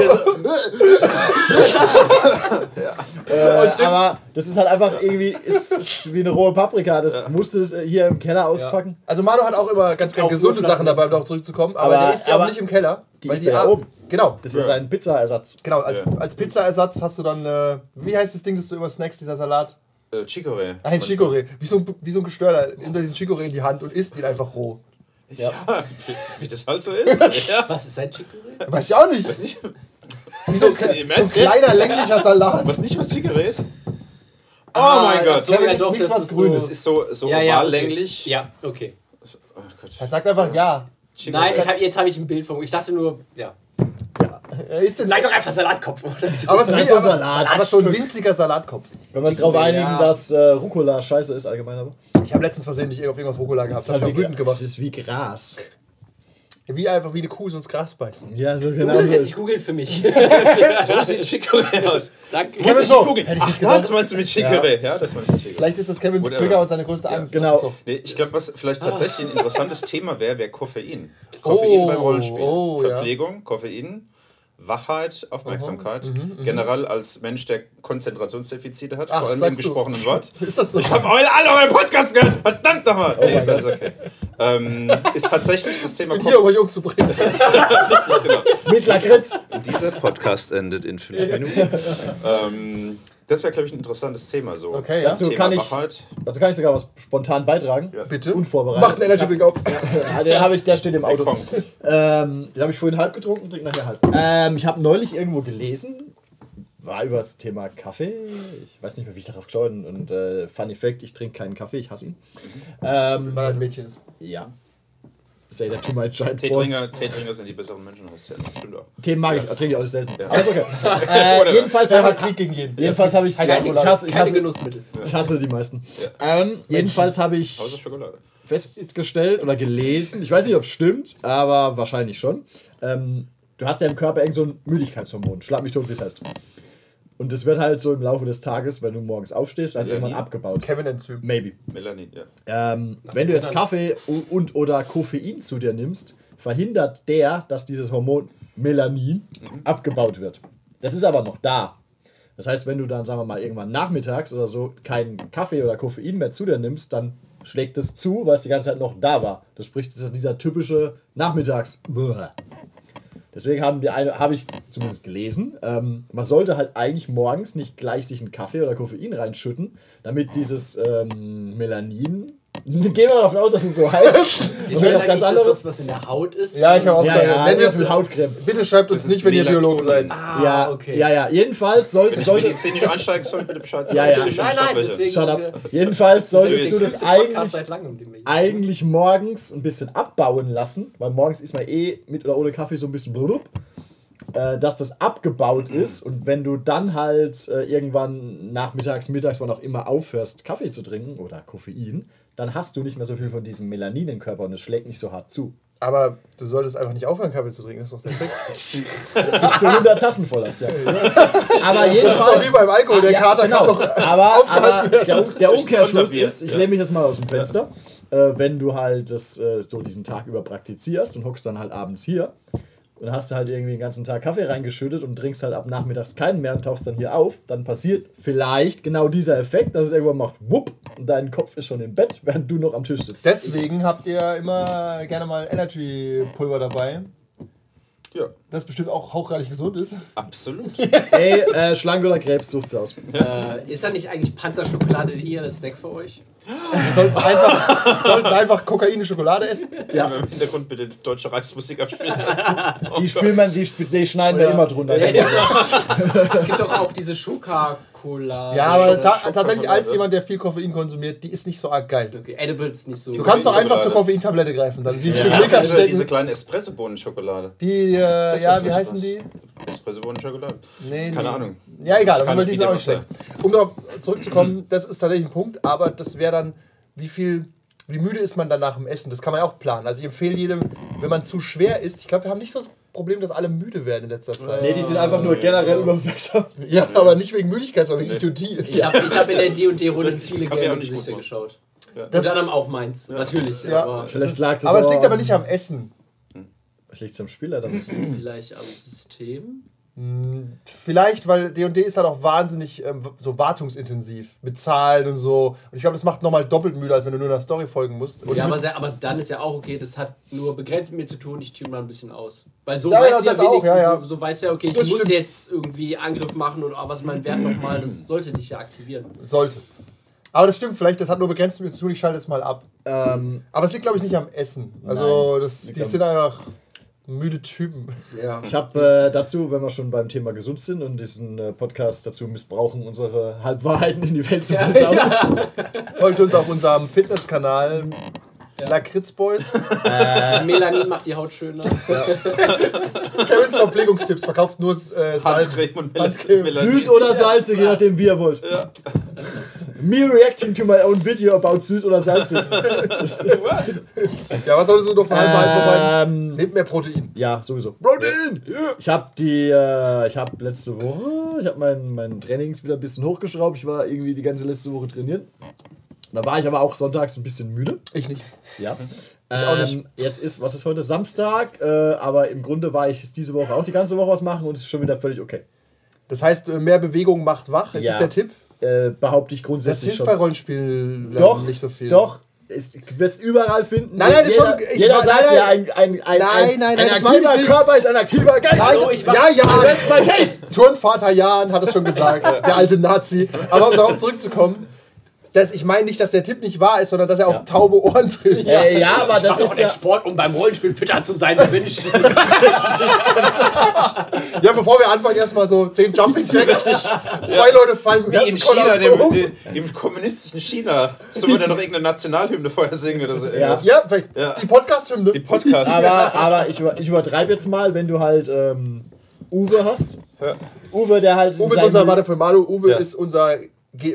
Äh, aber das ist halt einfach irgendwie ist, ist wie eine rohe Paprika. Das musst du es, äh, hier im Keller auspacken. Also Manu hat auch immer ganz, ganz Auch gesunde Sachen dabei, um darauf zurückzukommen. Aber, Aber- der isst ja auch aber nicht im Keller. die weil isst er ja oben. Genau. Das ist ja sein Pizzaersatz. Genau, als, Ja. als Pizzaersatz hast du dann, äh, wie heißt das Ding, das du immer snackst, dieser Salat? Äh, Chicorée. Ein Chicorée. Wie so ein, wie so ein Gestörter. Nimmt er diesen Chicorée in die Hand und isst ihn einfach roh. Ja, wie, wie das halt so ist. ja. Was ist ein Chicorée? Weiß ich auch nicht. Weiß nicht, Wie so so ein kleiner, jetzt? länglicher Salat. was nicht was Chicorée ist? Oh Ah, mein Gott. so, Kevin ja, ist doch, nichts, das was ist Grünes. Das ist so, so Ja, ja, oval okay. länglich. Ja, okay. Oh Gott. Er sagt einfach ja. Chicorée. Nein, ich hab, jetzt habe ich ein Bild von. Ich dachte nur, ja. Er isst den Sag doch einfach Salatkopf. Oder so. aber, ist so aber, Salat. aber so ein winziger Salatkopf. Wenn wir uns darauf Ja. einigen, dass äh, Rucola scheiße ist allgemein, aber. Ich habe letztens versehentlich auf irgendwas Rucola gehabt. Das ist, Das hat halt wie, wütend das gemacht. ist wie Gras. Wie einfach wie eine Kuh so ins Gras beißen. Ja, so Du genau musst das so jetzt ist. nicht googeln für mich. So sieht Chicorée aus. Danke. Muss ich so. googeln. Ach, das gesagt. meinst du mit Chicorée? Ja, das meine ich mit Chicorée. Vielleicht ist das Kevins Whatever. Trigger und seine größte Angst. genau. Das ist doch- Nee, ich glaube, was vielleicht tatsächlich ein interessantes Thema wäre, wäre Koffein. Koffein Oh, beim Rollenspiel. oh, ja. Verpflegung, Koffein, Wachheit, Aufmerksamkeit. Generell als Mensch, der Konzentrationsdefizite hat, Ach, vor allem im sagst du. gesprochenen Wort. Ist das so? Ich habe alle, alle euren Podcast gehört. Verdammt nochmal. Nee, mein ist alles okay. Ähm, ist tatsächlich das Thema Ich bin hier, um euch umzubringen. Genau. Mit Lakritz. Dieser Podcast endet in fünf Minuten. ähm, das wäre, glaube ich, ein interessantes Thema. So. Okay, ja. Dazu Thema kann ich, Wachheit. dazu kann ich sogar was spontan beitragen. Ja. Bitte. Unvorbereitet. Macht einen Energy Drink auf. Ja, hab ich, der steht im Auto. Ähm, den habe ich vorhin halb getrunken, trinke nachher halb. Ähm, ich habe neulich irgendwo gelesen, war über das Thema Kaffee. Ich weiß nicht mehr, wie ich darauf geschaut habe. Und äh, Funny Fact, ich trinke keinen Kaffee, ich hasse ihn. Ähm, Weil er ein Mädchen ist. ja. Say that to my giant boys. Teetrinker, Teetrinker sind die besseren Menschen, heißt ja. Stimmt auch. Themen mag ich, trinke ich auch nicht selten. Ja. Alles okay. Äh, jedenfalls Er habe hat Krieg gegen jeden. jedenfalls habe ich, Keine ich, hasse, ich, hasse, Genussmittel. ich hasse die meisten. Ähm, jedenfalls habe ich festgestellt oder gelesen, ich weiß nicht, ob es stimmt, aber wahrscheinlich schon. Ähm, du hast ja im Körper irgend so ein Müdigkeitshormon. Schlag mich tot, wie es heißt. Und das wird halt so im Laufe des Tages, wenn du morgens aufstehst, dann irgendwann abgebaut. Kevin-Enzym. Maybe. Melanin, ja. Ähm, wenn du jetzt Kaffee u- und oder Koffein zu dir nimmst, verhindert der, dass dieses Hormon Melanin abgebaut wird. Das ist aber noch da. Das heißt, wenn du dann, sagen wir mal, irgendwann nachmittags oder so keinen Kaffee oder Koffein mehr zu dir nimmst, dann schlägt es zu, weil es die ganze Zeit noch da war. Das spricht dieser typische Nachmittags. Deswegen haben wir eine, habe ich zumindest gelesen, ähm, man sollte halt eigentlich morgens nicht gleich sich einen Kaffee oder Koffein reinschütten, damit dieses ähm, Melanin, gehen wir mal davon aus, dass es so heißt, Ist und wenn das ganz das, anderes. was, was in der Haut ist? Ja, ich habe auch Ja, gesagt, ja, wenn das ihr mit Hautcreme. Bitte schreibt uns Das nicht, wenn ihr. Biologen seid. Ah, ja, okay. ja, ja, jedenfalls sollte, Wenn ich sollte medizinisch einsteigen soll, bitte Bescheid sagen. Ja, ja. Nein, nein, deswegen. Shut up. Jedenfalls solltest du das eigentlich, eigentlich morgens ein bisschen abbauen lassen, weil morgens ist man eh mit oder ohne Kaffee so ein bisschen blub, äh, dass das abgebaut ist und wenn du dann halt äh, irgendwann nachmittags, mittags, wann auch immer aufhörst, Kaffee zu trinken oder Koffein, dann hast du nicht mehr so viel von diesem Melanin im Körper und es schlägt nicht so hart zu. Aber du solltest einfach nicht aufhören, Kaffee zu trinken. Das ist doch der Trick. Bis du 100 Tassen voll hast, ja. Aber Das ist doch jedenfalls... wie beim Alkohol. Der Ja, Kater genau. kann doch. aber, aber der, der Umkehrschluss ist, ich Ja. lehne mich jetzt mal aus dem Fenster, äh, wenn du halt das äh, so diesen Tag über praktizierst und hockst dann halt abends hier und hast halt irgendwie den ganzen Tag Kaffee reingeschüttet und trinkst halt ab nachmittags keinen mehr und tauchst dann hier auf, dann passiert vielleicht genau dieser Effekt, dass es irgendwann macht, wupp, und dein Kopf ist schon im Bett, während du noch am Tisch sitzt. Deswegen habt ihr immer gerne mal Energy-Pulver dabei. Ja, Das bestimmt auch hochgradig gesund ist. absolut. Ey, äh, Schlange oder Krebs, sucht's aus. Äh, ist da nicht eigentlich Panzerschokolade eher das Snack für euch? Wir sollten einfach, sollten einfach Kokain und Schokolade essen. Ja. Im Hintergrund bitte deutsche Reichsmusik abspielen lassen. Die spielen wir, die, die schneiden wir immer drunter. Ja, es, gibt doch, es gibt doch auch diese Schoka-Cola. Ja, aber ta Schokolade. tatsächlich als jemand, der viel Koffein konsumiert, die ist nicht so arg geil. Okay, Edibles nicht so. Du kannst doch Schokolade. einfach zur Koffeintablette greifen, dann wie ein Stück Ja, Snickers diese, diese stecken. kleinen Espresso-Bohnen-Schokolade. Die, äh, ja, wie heißen was. die? Espresso-Bohnen-Schokolade? Nee, Keine die- Ahnung. Ja, egal, Fall, die sind auch nicht schlecht. Um darauf zurückzukommen, das ist tatsächlich ein Punkt, aber das wäre dann, wie viel, wie müde ist man dann nach dem Essen? Das kann man ja auch planen. Also ich empfehle jedem, wenn man zu schwer isst, ich glaube, wir haben nicht so Problem, dass alle müde werden in letzter Zeit. Nee, die sind einfach nur generell überwachsam. Ja, aber nicht wegen Müdigkeit, sondern wegen Idiotie. Ich habe ich hab in der D&D-Runde viele kann mir auch gelbe nicht gut Gesichter machen. geschaut. Das- Unter anderem auch meins, natürlich. Ja. Aber Vielleicht lag das aber es liegt aber nicht am Essen. Vielleicht liegt es am Spieler. Das ist vielleicht am System. Vielleicht, weil D&D ist halt auch wahnsinnig ähm, so wartungsintensiv mit Zahlen und so. Und ich glaube, das macht nochmal doppelt müde, als wenn du nur einer Story folgen musst. Und Ja, aber, aber dann ist ja auch okay, das hat nur begrenzt mit mir zu tun, ich tune mal ein bisschen aus. Weil so Ja, weißt ja, du ja das auch, wenigstens, ja, ja. So, so weißt du ja, okay, ich Das muss stimmt. jetzt irgendwie Angriff machen und oh, was ist mein Wert nochmal, das sollte dich ja aktivieren. sollte. Aber das stimmt, vielleicht, das hat nur begrenzt mit mir zu tun, ich schalte es mal ab. ähm, Aber es liegt, glaube ich, nicht am Essen. Also, Nein. das, die sind einfach müde Typen. Ja. ich habe äh, dazu, wenn wir schon beim Thema gesund sind und diesen äh, Podcast dazu missbrauchen, unsere Halbwahrheiten in die Welt zu posaunen. Folgt uns auf unserem Fitnesskanal Lakritz Boys. Melanin macht die Haut schöner. Kevins Verpflegungstipps verkauft nur äh. Melanin. Süß oder salzig, je nachdem wie ihr wollt. Me reacting to my own video about süß oder salzig. Ja, was solltest du noch verhalten? ähm, Nehmt mehr Protein. ja, sowieso. Protein! Ich habe die, äh, ich habe letzte Woche, ich habe mein, mein Trainings wieder ein bisschen hochgeschraubt. Ich war irgendwie die ganze letzte Woche trainieren. Da war ich aber auch sonntags ein bisschen müde. Ich nicht. Ja. auch nicht. Ähm, jetzt ist, was ist heute? Samstag, äh, aber im Grunde war ich es diese Woche auch die ganze Woche was machen und es ist schon wieder völlig okay. Das heißt, äh, mehr Bewegung macht wach. Ist Ja. das der Tipp? Äh, behaupte ich Das grundsätzlich hilft schon. bei Rollenspielen doch, nicht so viel. Doch, ist, wirst überall finden. Nein, nein, das ist jeder, schon- ich jeder sagt nein, ja, nein. ein, ein, ein, Nein, ein, nein, ein das aktiver. Körper ist ein aktiver Geist. Nein, das, ich ja, ja, Rest my case. Turnvater Jan hat es schon gesagt, der alte Nazi. Aber um darauf zurückzukommen, dass ich meine nicht, dass der Tipp nicht wahr ist, sondern dass er auf taube Ohren trifft. Äh, ja, aber das Mach doch ist den ja. Sport, um beim Rollenspiel fitter zu sein, da bin ich. Ja, bevor wir anfangen, erstmal so 10 Jumping Jacks. Zwei Leute fallen Wie in China, dem, dem, im kommunistischen China. So würde er noch irgendeine Nationalhymne vorher singen oder so. Ja. Ja, vielleicht Ja. die Podcast-Hymne. Die Podcast. Aber, aber ich, ich übertreibe jetzt mal, wenn du halt ähm, Uwe hast. Ja. Uwe, der halt. Uwe ist unser, warte für Manu, Uwe Ja. ist unser,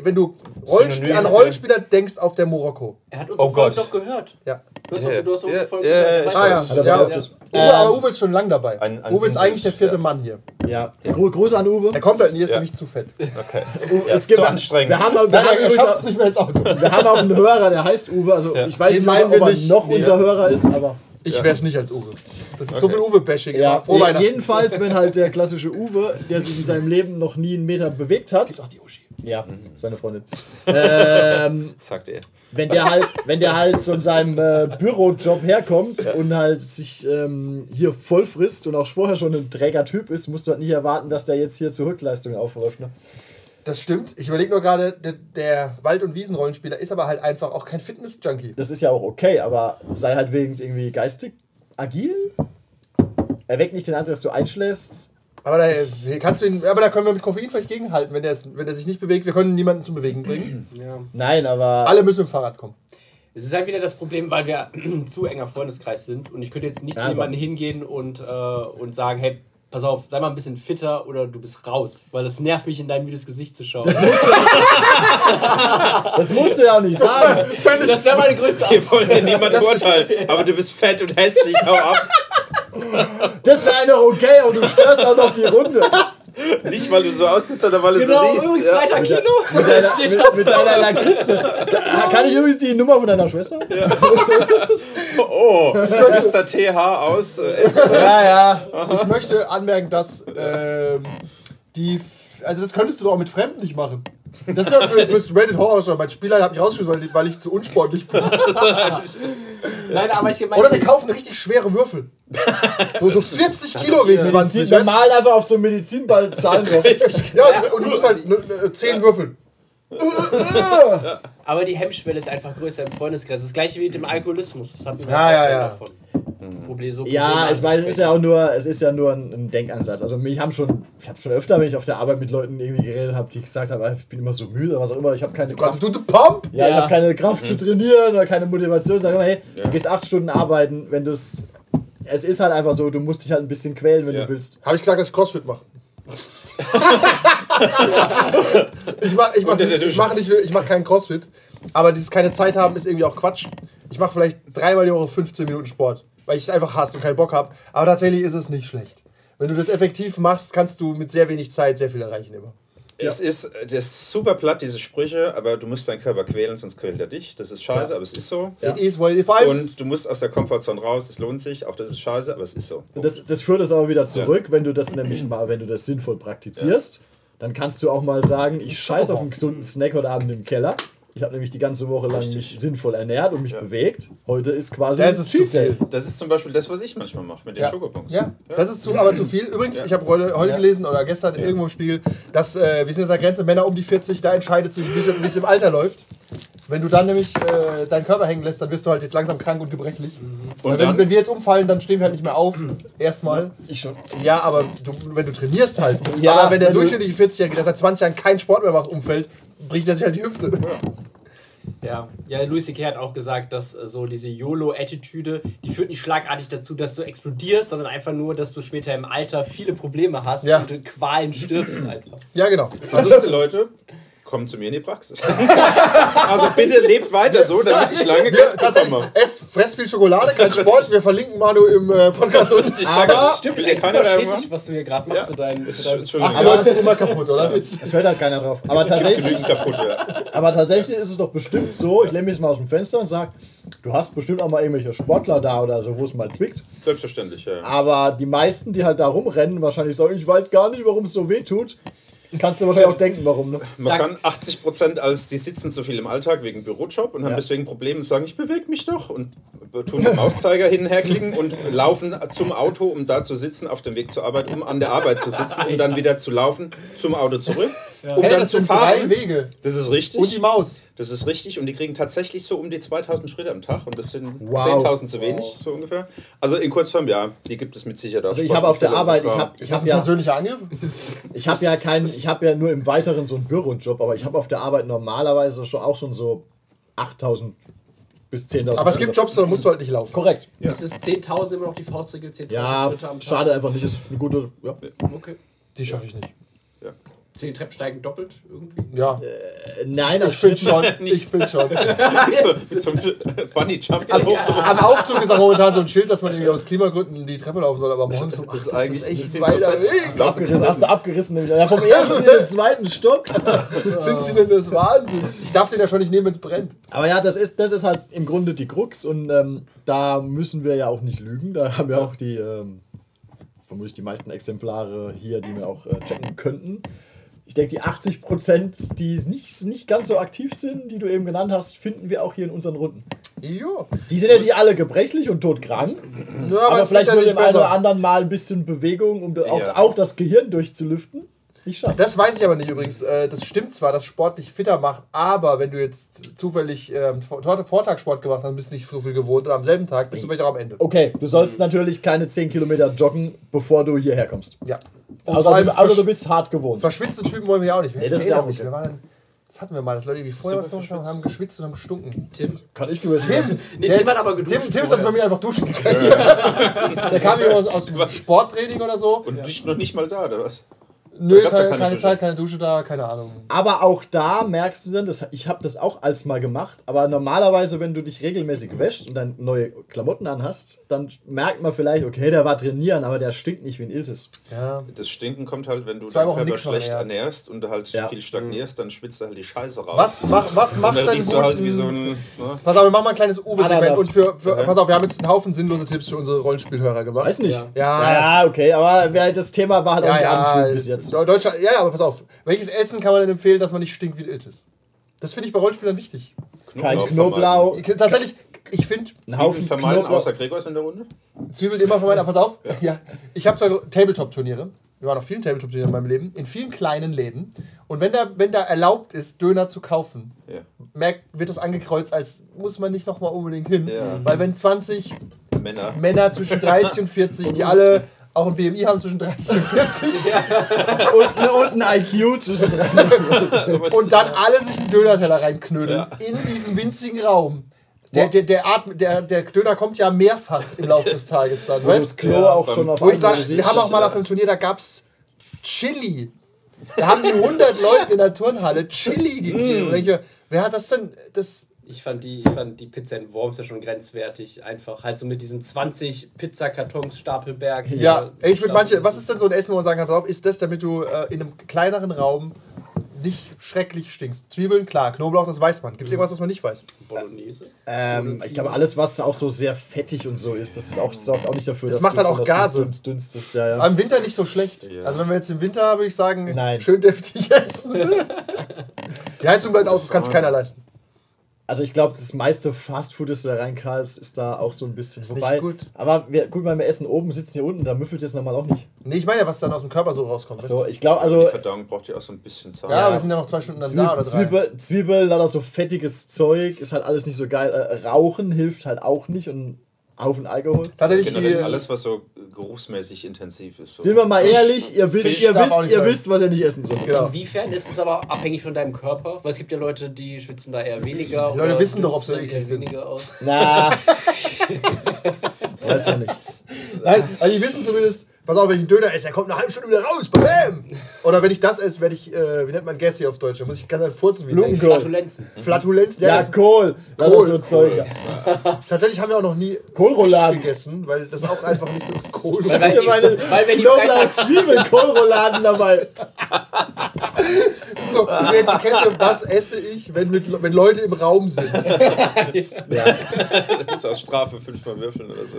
wenn du Rollenspiel, an Rollenspieler denkst, auf der Morocco. Er hat unsere Oh Folge Gott. doch gehört. Ja. Du hast, Ja, doch- du hast ja, Folge ja, gehört. Ah, ja. das? Ja. Uwe, aber Uwe ist schon lang dabei. ein- ein Uwe ist eigentlich der vierte ja. Mann hier. Ja. Gro Gruß an Uwe. Er kommt halt nie, ist Ja. nämlich zu fett. Okay. U- Ja, ist zu anstrengend. Wir haben, wir, Nein, haben er es nicht mehr ins Auto. wir haben auch einen Hörer, der heißt Uwe. Also ich weiß Den nicht, ob er nicht. noch Nee. unser Hörer ist, aber. Ich wäre es nicht als Uwe. Das ist so viel Uwe-Bashing. Ja, jedenfalls, wenn halt der klassische Uwe, der sich in seinem Leben noch nie einen Meter bewegt hat, Ist auch die Uschi. Ja, seine Freundin, ähm, Sagt er. wenn der halt, wenn der halt von seinem äh, Bürojob herkommt und halt sich ähm, hier voll frisst und auch vorher schon ein träger Typ ist, musst du halt nicht erwarten, dass der jetzt hier zur Rückleistung aufläuft. Ne? Das stimmt. Ich überlege nur gerade, der, der Wald- und Wiesenrollenspieler ist aber halt einfach auch kein Fitness-Junkie. Das ist ja auch okay, aber sei halt wenigstens irgendwie geistig agil. Erweck nicht den Eindruck, dass du einschläfst. Aber da, kannst du ihn, aber da können wir mit Koffein vielleicht gegenhalten, wenn der, wenn der sich nicht bewegt. Wir können niemanden zum Bewegen bringen. Ja. Nein, aber. Alle müssen mit dem Fahrrad kommen. Es ist halt wieder das Problem, weil wir ein zu enger Freundeskreis sind und ich könnte jetzt nicht Ja, zu jemandem hingehen und, äh, und sagen, hey, pass auf, sei mal ein bisschen fitter oder du bist raus, weil das nervt mich in dein müdes Gesicht zu schauen. Das musst du ja auch nicht sagen. Das wäre meine größte Wir Angst. wollen ja niemand urteilen, aber du bist fett und hässlich, hau ab. Das wäre noch okay und du störst auch noch die Runde. Nicht, weil du so aussiehst, sondern weil du Genau, so liest. übrigens Ja. Freitag Kino. Mit Da deiner, steht mit, das mit deiner Lakritze. Ka- Kann ich übrigens die Nummer von deiner Schwester? Oh, Mr. TH aus äh. Ja, ja. Ich möchte anmerken, dass ähm, die. F- Also, das könntest du doch auch mit Fremden nicht machen. Das wäre für, fürs Reddit Horror Show. Mein Spieler hat mich rausgeschmissen, weil, weil ich zu unsportlich bin. Nein, aber ich Oder wir kaufen richtig schwere Würfel. So, so 40 Kilo W20. weißt du? Normal einfach auf so einen Medizinball Zahlen drauf. Ja, und du musst halt ne, ne, 10 würfeln. Aber die Hemmschwelle ist einfach größer im Freundeskreis. Das gleiche wie mit dem Alkoholismus. Das hatten wir Ja, auch ja, ja. davon. Problem, so Ja, ich meine, es ist ja auch nur, es ist ja nur ein, ein Denkansatz. Also mich haben schon, ich habe schon öfter, wenn ich auf der Arbeit mit Leuten irgendwie geredet habe, die gesagt haben, ah, ich bin immer so müde oder was auch immer, ich habe keine Kraft. du, du Pump! Ja, ich habe keine Kraft zu trainieren oder keine Motivation. Sag immer, hey, Ja. du gehst acht Stunden arbeiten, wenn das. Es ist halt einfach so, du musst dich halt ein bisschen quälen, wenn Ja. du willst. Habe ich gesagt, dass ich Crossfit mache? ich mache ich mach, ich mach nicht, ich mach keinen Crossfit, aber dieses keine Zeit haben ist irgendwie auch Quatsch. Ich mache vielleicht dreimal die Woche 15 Minuten Sport, weil ich es einfach hasse und keinen Bock habe. Aber tatsächlich ist es nicht schlecht. Wenn du das effektiv machst, kannst du mit sehr wenig Zeit sehr viel erreichen immer. Es ist, das ist super platt, diese Sprüche, aber du musst deinen Körper quälen, sonst quält er dich. Das ist scheiße, aber es ist so. Ja. Is Und du musst aus der Komfortzone raus, das lohnt sich. Auch das ist scheiße, aber es ist so. Das, das führt es aber wieder zurück, wenn du das nämlich mal, wenn du das sinnvoll praktizierst, dann kannst du auch mal sagen, ich scheiß auf einen gesunden Snack heute Abend im Keller. Ich habe nämlich die ganze Woche lang mich sinnvoll ernährt und mich bewegt. Heute ist quasi Das ist zu viel. Das ist zum Beispiel das, was ich manchmal mache mit den Ja. Schokobons. Ja, das ist zu, aber zu viel. Übrigens, ich habe heute, heute gelesen oder gestern irgendwo im Spiegel, dass äh, wir sind jetzt an der Grenze, Männer um die 40, da entscheidet sich, wie es- im Alter läuft. Wenn du dann nämlich äh, deinen Körper hängen lässt, dann wirst du halt jetzt langsam krank und gebrechlich. Und Weil wenn, wenn wir jetzt umfallen, dann stehen wir halt nicht mehr auf. Erstmal. Ich schon. Ja, aber du, wenn du trainierst halt. Ja, aber wenn der durchschnittliche 40-Jährige, der seit 20 Jahren keinen Sport mehr macht, umfällt, bricht er sich halt die Hüfte. Ja, ja Louis C.K. hat auch gesagt, dass äh, so diese YOLO-Attitüde, die führt nicht schlagartig dazu, dass du explodierst, sondern einfach nur, dass du später im Alter viele Probleme hast Ja. und in Qualen stirbst einfach. Ja, genau. Also diese Leute kommen zu mir in die Praxis. also bitte lebt weiter so, damit ich lange Wir, tatsächlich, bekomme. esst, fresst viel Schokolade, kein Sport. Wir verlinken Manu im äh, Podcast unten. Aber, Stimmt, Will ist super schädlich, was du hier gerade machst Ja. für deinen... Ist- Für deinen. Ach, die Leute sind immer kaputt, oder? es hört halt keiner drauf. Aber tatsächlich, kaputt, ja. aber tatsächlich ist es doch bestimmt so, ich lehne mich jetzt mal aus dem Fenster und sage, du hast bestimmt auch mal irgendwelche Sportler da oder so, wo es mal zwickt. Selbstverständlich, ja. Aber die meisten, die halt da rumrennen, wahrscheinlich sagen, ich weiß gar nicht, warum es so weh tut. Kannst du wahrscheinlich auch denken, warum. Ne? Man Sagt- kann 80 Prozent, als die sitzen zu viel im Alltag wegen Bürojob und haben Ja. deswegen Probleme und sagen, ich bewege mich doch und tun den Mauszeiger hin und her klicken und laufen zum Auto, um da zu sitzen, auf dem Weg zur Arbeit, um an der Arbeit zu sitzen, um dann wieder zu laufen, zum Auto zurück, um Hey, dann das zu sind fahren. drei Wege. Das ist richtig. Und die Maus. Das ist richtig und die kriegen tatsächlich so um die 2000 Schritte am Tag und das sind Wow. 10.000 zu wenig, so ungefähr. Also in Kurzform, ja, die gibt es mit Sicherheit auch. Also ich habe auf der Arbeit, ich habe ich hab ja, persönlicher Angriff? ich hab ja keinen, ich habe ja nur im Weiteren so einen Bürojob, aber ich habe auf der Arbeit normalerweise schon auch schon so 8000 bis 10.000. Aber es gibt Jobs, da musst du halt nicht laufen. Korrekt. Ist es 10.000 immer noch die Faustregel? 10.000 Ja, Schritte am Tag? schade einfach nicht, ist eine gute. Ja. Okay. Die schaffe ich nicht. Ja. 10 Treppensteigen doppelt irgendwie? Ja, Äh, Nein, ich bin schon. Ich bin schon. so, zum Bunny Jump Am, hoch. am Aufzug ist auch momentan so ein Schild, dass man irgendwie aus Klimagründen die Treppe laufen soll, aber morgens um Das 8 ist eigentlich- das das echt weiter so fett. Weg. Hast du abgerissen, hast du abgerissen. Ja, vom ersten in den zweiten Stock. Sind sie denn das Wahnsinn? Ich darf den ja schon nicht nehmen, wenn es brennt. Aber ja, das ist, das ist halt im Grunde die Krux und ähm, da müssen wir ja auch nicht lügen. Da haben wir auch die, ähm, vermutlich die meisten Exemplare hier, die wir auch äh, checken könnten. Ich denke, die 80 Prozent, die nicht, nicht ganz so aktiv sind, die du eben genannt hast, finden wir auch hier in unseren Runden. Jo. Die sind ja nicht alle gebrechlich und todkrank, Ja, aber, es vielleicht nur dem einen oder anderen mal ein bisschen Bewegung, um auch, Ja. auch das Gehirn durchzulüften. Nicht schade. Das weiß ich aber nicht übrigens. Äh, Das stimmt zwar, dass Sport dich fitter macht, aber wenn du jetzt zufällig ähm, Vor- Vortagssport gemacht hast, und bist nicht so viel gewohnt oder am selben Tag, bist du vielleicht auch am Ende. Okay, du sollst natürlich keine 10 Kilometer joggen, bevor du hierher kommst. Ja. Also, du, also du bist hart gewohnt. verschwitzte Typen wollen wir ja auch nicht. Nee, das ist Ich ja auch okay. wir waren, Das hatten wir mal, dass Leute irgendwie vorher was Super gemacht haben, haben geschwitzt und haben gestunken. Tim. Kann ich gewesen sein. Nee, Tim hat aber geduscht. Tim, Tim vorher. bei mir einfach duschen gegangen. Der kam hier aus, aus dem Sporttraining oder so. Und bist noch nicht mal da, oder was? Nö, keine, keine keine. Zeit, keine Dusche da, keine Ahnung. Aber auch da merkst du dann, das, ich habe das auch als mal gemacht, aber normalerweise, wenn du dich regelmäßig wäschst und dann neue Klamotten anhast, dann merkt man vielleicht, okay, der war trainieren, aber der stinkt nicht wie ein Iltis. Ja. Das Stinken kommt halt, wenn du Zwei deinen Wochen Körper schlecht ernähren. ernährst und du halt Ja. viel stagnierst, dann schwitzt du halt die Scheiße raus. Was, mach, was macht dann halt guten- wie so ein... Ne? Pass auf, wir machen mal ein kleines Uwe-Segment. Und für, für, Okay. pass auf, wir haben jetzt einen Haufen sinnlose Tipps für unsere Rollenspielhörer gemacht. Weiß nicht. Ja. Ja, Ja, okay, aber das Thema war halt auch nicht ja. anfühlend bis jetzt. Deutscher, ja, ja, aber pass auf. Welches Essen kann man denn empfehlen, dass man nicht stinkt wie ein Iltis? Das finde ich bei Rollenspielern wichtig. Kein Knoblauch Knoblauch, Ich, tatsächlich, ich finde ein Haufen vermeiden, Knoblauch. außer Gregor ist in der Runde. Zwiebeln immer vermeiden. Aber pass auf, ja. ich habe zwei Tabletop-Turniere. Wir waren auf vielen Tabletop-Turnieren in meinem Leben, in vielen kleinen Läden. Und wenn da, wenn da erlaubt ist, Döner zu kaufen, Ja. merkt, wird das angekreuzt, als muss man nicht nochmal unbedingt hin. Ja. Weil wenn 20 Männer. Männer zwischen 30 und 40, die alle auch ein BMI haben zwischen 30 und 40 und, und ein IQ zwischen drei. und dann alle sich einen Döner-Teller reinknödeln in diesem winzigen Raum. Der, der, der, Atm, der, der Döner kommt ja mehrfach im Laufe des Tages dann, Wo das weißt Klo Ja, auch schon auf Wo ich siehst. wir haben auch mal auf einem Turnier, da gab es Chili. Da haben die 100 Leute in der Turnhalle Chili gegeben. Und ich, mir, wer hat das denn? Das, Ich fand, die, ich fand die Pizza in Worms ja schon grenzwertig. Einfach halt so mit diesen 20 Pizzakartons Stapelberg. ja, ich würde manche, was ist denn so ein Essen, wo man sagen kann, drauf, ist das, damit du äh, in einem kleineren Raum nicht schrecklich stinkst? Zwiebeln, klar, Knoblauch, das weiß man. Gibt es irgendwas, was man nicht weiß? Bolognese? Ähm, ich glaube, alles, was auch so sehr fettig und so ist, das ist auch, sorgt auch nicht dafür, Das macht du dann auch besonders Gase. dünst- Dünstest, ja, ja. Aber Im Winter nicht so schlecht. Ja. Also wenn wir jetzt im Winter, würde ich sagen, Nein. schön deftig essen. Die Heizung bleibt aus, das kann sich keiner leisten. Also ich glaube, das meiste Fastfood, das du da reinkallst, ist da auch so ein bisschen nicht vorbei. gut. Aber wir, mal, wir essen oben, sitzen hier unten, da müffelt es jetzt normal auch nicht. Nee, ich meine ja, was dann aus dem Körper so rauskommt. So, ich glaube, Die also Verdauung braucht ja auch so ein bisschen Zeit. du? ja, wir sind ja noch zwei Stunden dann da oder Zwiebel, drei. Zwiebel, Zwiebel, lauter so fettiges Zeug, ist halt alles nicht so geil. Äh, Rauchen hilft halt auch nicht und Haufen Alkohol. Tatsächlich Generell alles, was so geruchsmäßig intensiv ist. So. Sind wir mal ehrlich, ihr wisst, Fisch ihr wisst, ihr sein. wisst, was ihr nicht essen sollt. Genau. Inwiefern ist es aber abhängig von deinem Körper? Weil es gibt ja Leute, die schwitzen da eher weniger. Die Leute oder wissen doch, ob sie eklig eher sind. weniger aus. Na. Weiß man nicht. Nein, also die wissen zumindest, pass auf, wenn ich einen Döner esse, er kommt eine halbe Stunde wieder raus. Bam! Oder wenn ich das esse, werde ich, äh, wie nennt man Gas hier auf Deutsch? Da muss ich ganz halt furzen wie Blumen- ein Flatulenzen. Flatulenz. Der Ja, ist, Kohl. Kohl, so Zeug. tatsächlich haben wir auch noch nie Kohlrouladen. Gegessen, weil das auch einfach nicht so Kohl Weil, weil, meine weil wenn die Knoblauch, Zwiebeln, Kohlrouladen dabei. So, die Etikette, was esse ich, wenn, mit, wenn Leute im Raum sind? Ja. Du musst aus Strafe fünfmal würfeln oder so.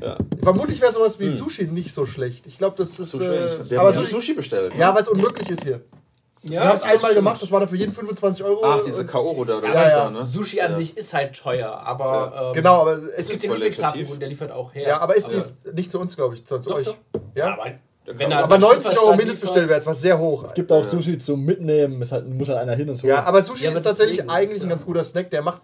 Ja. Vermutlich wäre sowas wie Sushi nicht so schlecht. Ich glaube, das ist. Sushi, Äh, aber ja Sushi, bestellt. ja, weil es unmöglich ist hier. wir haben es einmal gemacht, das war dann für jeden 25 Euro. Ach, diese Kaoro da, oder was Ja, das ja. war, ne? Sushi an Ja. sich ist halt teuer, aber ähm, Genau, aber es es gibt ist. den Ludwigshafen und der liefert auch her. Ja, aber ist die nicht zu uns, glaube ich, zu, zu Doch, euch. doch. Ja? aber, wenn er Aber nach 90 Euro Mindestbestellwert, was sehr hoch. Es gibt auch Sushi zum Mitnehmen, es halt, muss halt einer hin und so. Ja, aber Sushi Ja, aber ist tatsächlich eigentlich ist ein ja- ganz guter Snack. Der macht,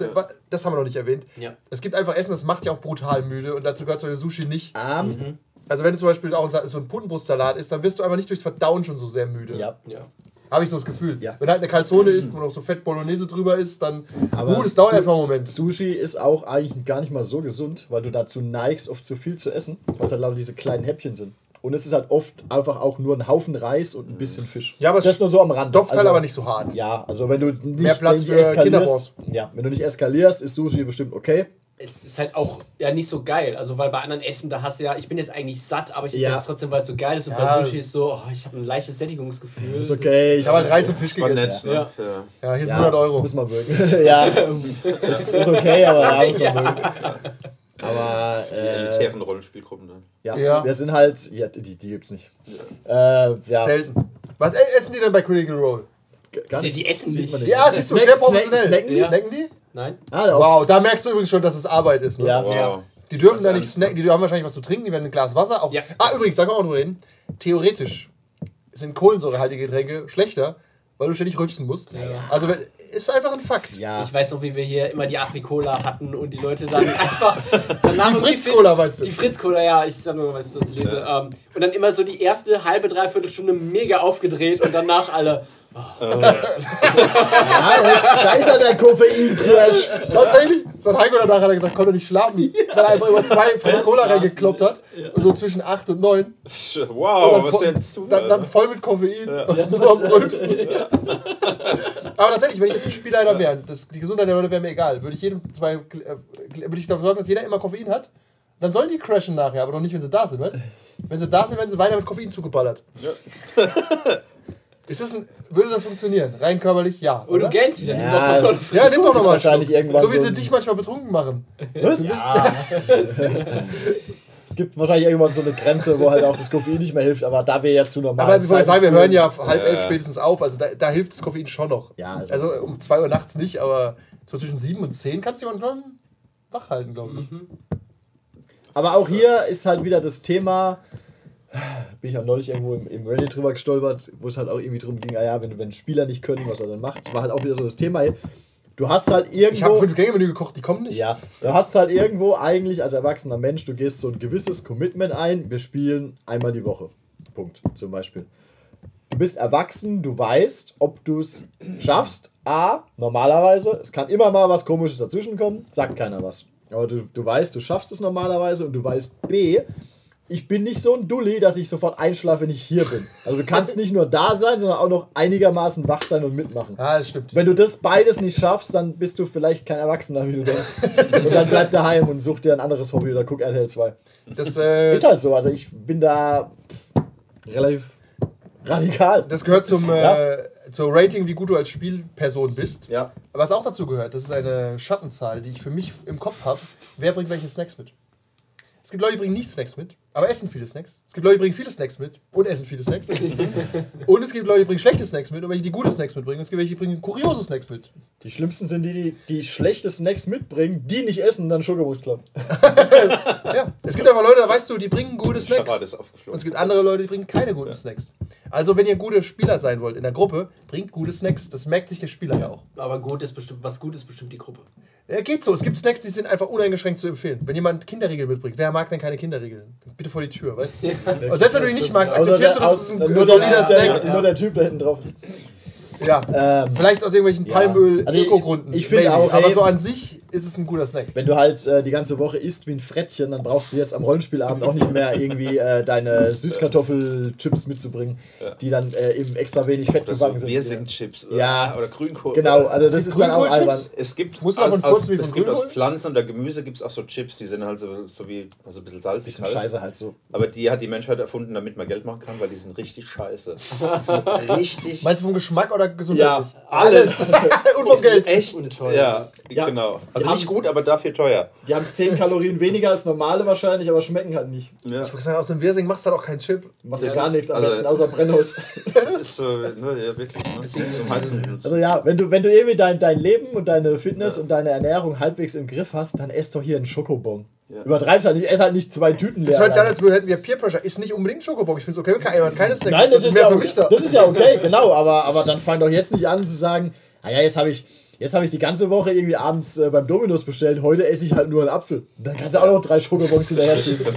das haben wir noch nicht erwähnt. Ja. Es gibt einfach Essen, das macht ja auch brutal müde und dazu gehört so der Sushi nicht. Ähm, Also wenn du zum Beispiel auch so ein Putenbrustsalat isst, dann wirst du einfach nicht durchs Verdauen schon so sehr müde. ja. Ja. Habe ich so das Gefühl. Ja. Wenn halt eine Calzone isst, wo noch so Fett Bolognese drüber ist, dann Aber gut, es dauert Su- erstmal einen Moment. Sushi ist auch eigentlich gar nicht mal so gesund, weil du dazu neigst, oft zu viel zu essen, weil es halt lauter diese kleinen Häppchen sind. Und es ist halt oft einfach auch nur ein Haufen Reis und ein bisschen Fisch. Ja, aber es das nur so am Rand. Stopft halt aber nicht so hart. Ja, also wenn du nicht Mehr Platz für eskalierst, ja, wenn du nicht eskalierst, ist Sushi bestimmt okay. Es ist halt auch ja nicht so geil. Also, weil bei anderen Essen, da hast du ja, ich bin jetzt eigentlich satt, aber ich esse Ja. jetzt trotzdem, weil es so geil ist. Und Ja. bei Sushi ist so, oh, ich habe ein leichtes Sättigungsgefühl. Ist okay. Ich habe halt Reis und Fisch gegessen. nett, ne? Ja. Ja. Ja, hier sind ja, 100 Euro. Muss man mögen. ja, ist, ist okay, aber ja, muss man mögen. Aber Die äh, elitären Rollenspielgruppen dann. ja, Ja. wir sind halt, ja, die, die gibt's nicht. Äh, ja, Selten. Was e- essen die denn bei Critical Role? gar Die nichts. essen nicht. man Ja, siehst du, sehr professionell. Snacken die? Ja. Snacken die? Nein? Ah, Wow, da merkst du übrigens schon, dass es Arbeit ist. Ne? Ja. Wow. Die dürfen da nicht snacken, die haben wahrscheinlich was zu trinken, die werden ein Glas Wasser. Auch. Ja. Ah, übrigens, sagen wir auch drüber reden. Theoretisch sind kohlensäurehaltige Getränke schlechter, weil du ständig rülpsen musst. Also wenn- ist einfach ein Fakt. ja. Ich weiß noch, wie wir hier immer die Afrikola hatten und die Leute dann einfach. Danach Die Fritz-Cola meinst du? Die Fritz-Cola, ja, ich sag nur, was ich lese. Ähm, und dann immer so die erste halbe, dreiviertel Stunde mega aufgedreht und danach alle. Ja, da ist, da ist ja der Koffein-Crash. Tatsächlich, so ein Heiko danach hat er gesagt, konnte nicht schlafen, weil er einfach über zwei Fritz Cola reingekloppt hat. So zwischen 8 und 9. Wow, was voll, ein Zufall. dann, dann voll mit Koffein und nur am Rülpsen. Aber tatsächlich, wenn ich jetzt ein Spielleiter wäre, das, die Gesundheit der Leute wäre mir egal, würde ich jedem zwei, äh, würde ich dafür sorgen, dass jeder immer Koffein hat. Dann sollen die crashen nachher, aber doch nicht, wenn sie da sind, weißt Wenn sie da sind, werden sie weiter mit Koffein zugeballert. Ist das ein, würde das funktionieren? Rein körperlich? Ja. Oh, du Oder? gähnst wieder. Ja, nimm doch. Ja, nimm doch nochmal Wahrscheinlich irgendwann So wie so sie ein- dich manchmal betrunken machen. Was? Ja, Es gibt wahrscheinlich irgendwann so eine Grenze, wo halt auch das Koffein nicht mehr hilft, aber da wir jetzt zu normal. Aber wie soll ich sagen, wir hören ja halb elf spätestens auf, also da, da hilft das Koffein schon noch. Ja, also- also, um 2 Uhr nachts nicht, aber so zwischen 7 und 10 kannst du jemanden schon wach halten, glaube ich. Aber auch hier ist halt wieder das Thema, bin ich auch neulich irgendwo im, im Reddit drüber gestolpert, wo es halt auch irgendwie drum ging, ah ja, wenn, du- wenn Spieler nicht können, was er dann macht, war halt auch wieder so das Thema. ey. Du hast halt Ich habe irgendwo. fünf Gänge Menü gekocht, die kommen nicht. Ja, du hast halt irgendwo eigentlich als erwachsener Mensch, du gehst so ein gewisses Commitment ein, wir spielen einmal die Woche. Punkt, zum Beispiel. Du bist erwachsen, du weißt, ob du es schaffst. A, normalerweise, es kann immer mal was Komisches dazwischenkommen, sagt keiner was. Aber du, du weißt, du schaffst es normalerweise und du weißt B, ich bin nicht so ein Dulli, dass ich sofort einschlafe, wenn ich hier bin. Also du kannst nicht nur da sein, sondern auch noch einigermaßen wach sein und mitmachen. Ah, das stimmt. Wenn du das beides nicht schaffst, dann bist du vielleicht kein Erwachsener, wie du denkst. Und dann bleib daheim und such dir ein anderes Hobby oder guck RTL 2. Das, äh, Ist halt so, also ich bin da pff, relativ radikal. das gehört zum, Ja. äh, zur Rating, wie gut du als Spielperson bist. Ja. Was auch dazu gehört, das ist eine Schattenzahl, die ich für mich im Kopf habe. Wer bringt welche Snacks mit? Es gibt Leute, die bringen nicht Snacks mit, aber essen viele Snacks. Es gibt Leute, die bringen viele Snacks mit und essen viele Snacks. und es gibt Leute, die bringen schlechte Snacks mit und welche, die gute Snacks mitbringen. Und es gibt welche, die bringen kuriose Snacks mit. Die schlimmsten sind die, die, die schlechte Snacks mitbringen, die nicht essen und dann Schokobus Club. Ja, es gibt aber Leute, da weißt du, die bringen gute Snacks. Und es gibt andere Leute, die bringen keine guten Snacks. Also, wenn ihr gute Spieler sein wollt in der Gruppe, bringt gute Snacks. Das merkt sich der Spieler ja auch. Aber gut ist bestimmt, was gut ist bestimmt die Gruppe. Ja, geht so. Es gibt Snacks, die sind einfach uneingeschränkt zu empfehlen. Wenn jemand Kinderriegel mitbringt, wer mag denn keine Kinderriegel? Bitte vor die Tür, weißt du? Und selbst wenn du die nicht magst, akzeptierst der, du, dass es ein nur, der, solider der, Snack nur der Typ da hinten drauf. Ja. Ähm, Vielleicht aus irgendwelchen ja. Palmöl, Also ich- ich finde auch, Aber so an sich ist es ein guter Snack. Wenn du halt äh, die ganze Woche isst wie ein Frettchen, dann brauchst du jetzt am Rollenspielabend auch nicht mehr irgendwie äh, deine Süßkartoffelchips mitzubringen, die dann äh, eben extra wenig Fett Das so gebacken sind. Biersingchips Ja. oder Grünkohl. Genau, also das ist dann auch albern. Es gibt, Muss aus, aus, es von gibt aus? Pflanzen oder Gemüse gibt es auch so Chips, die sind halt so, so wie also ein bisschen salzig Bisschen halt. scheiße halt so. Aber die hat die Menschheit erfunden, damit man Geld machen kann, weil die sind richtig scheiße. Die sind richtig. Meinst du vom Geschmack oder Ja, gesundheitlich? alles. Und vom sind Geld. Echt. Und teuer. Ja, Ja. genau. Also Die nicht gut, aber dafür teuer. Die haben 10 Kalorien weniger als normale wahrscheinlich, aber schmecken halt nicht. Ja. Ich würde sagen, aus dem Wirsing machst du halt auch keinen Chip. Machst Das ja gar ist- nichts am also- besten, außer Brennholz. Das ist so, ne, ja, wirklich. Ne? Zum Heizen. Also ja, wenn du, wenn du irgendwie dein, dein Leben und deine Fitness und deine Ernährung halbwegs im Griff hast, dann ess doch hier einen Schokobon. Ja. Übertreib's halt nicht, ess halt nicht zwei Tüten leer. Das hört sich an, als hätten wir Peer Pressure. Ist nicht unbedingt Schokobon. Ich finde es okay, wenn keiner keine Snacks Nein, das ist, mehr ja, für okay. mich da. das ist ja okay, genau, aber, aber dann fang doch jetzt nicht an zu sagen, naja, jetzt habe ich, jetzt hab ich die ganze Woche irgendwie abends äh, beim Dominus bestellt, heute esse ich halt nur einen Apfel. Dann kannst du auch noch drei Schokobons hinterher schieben.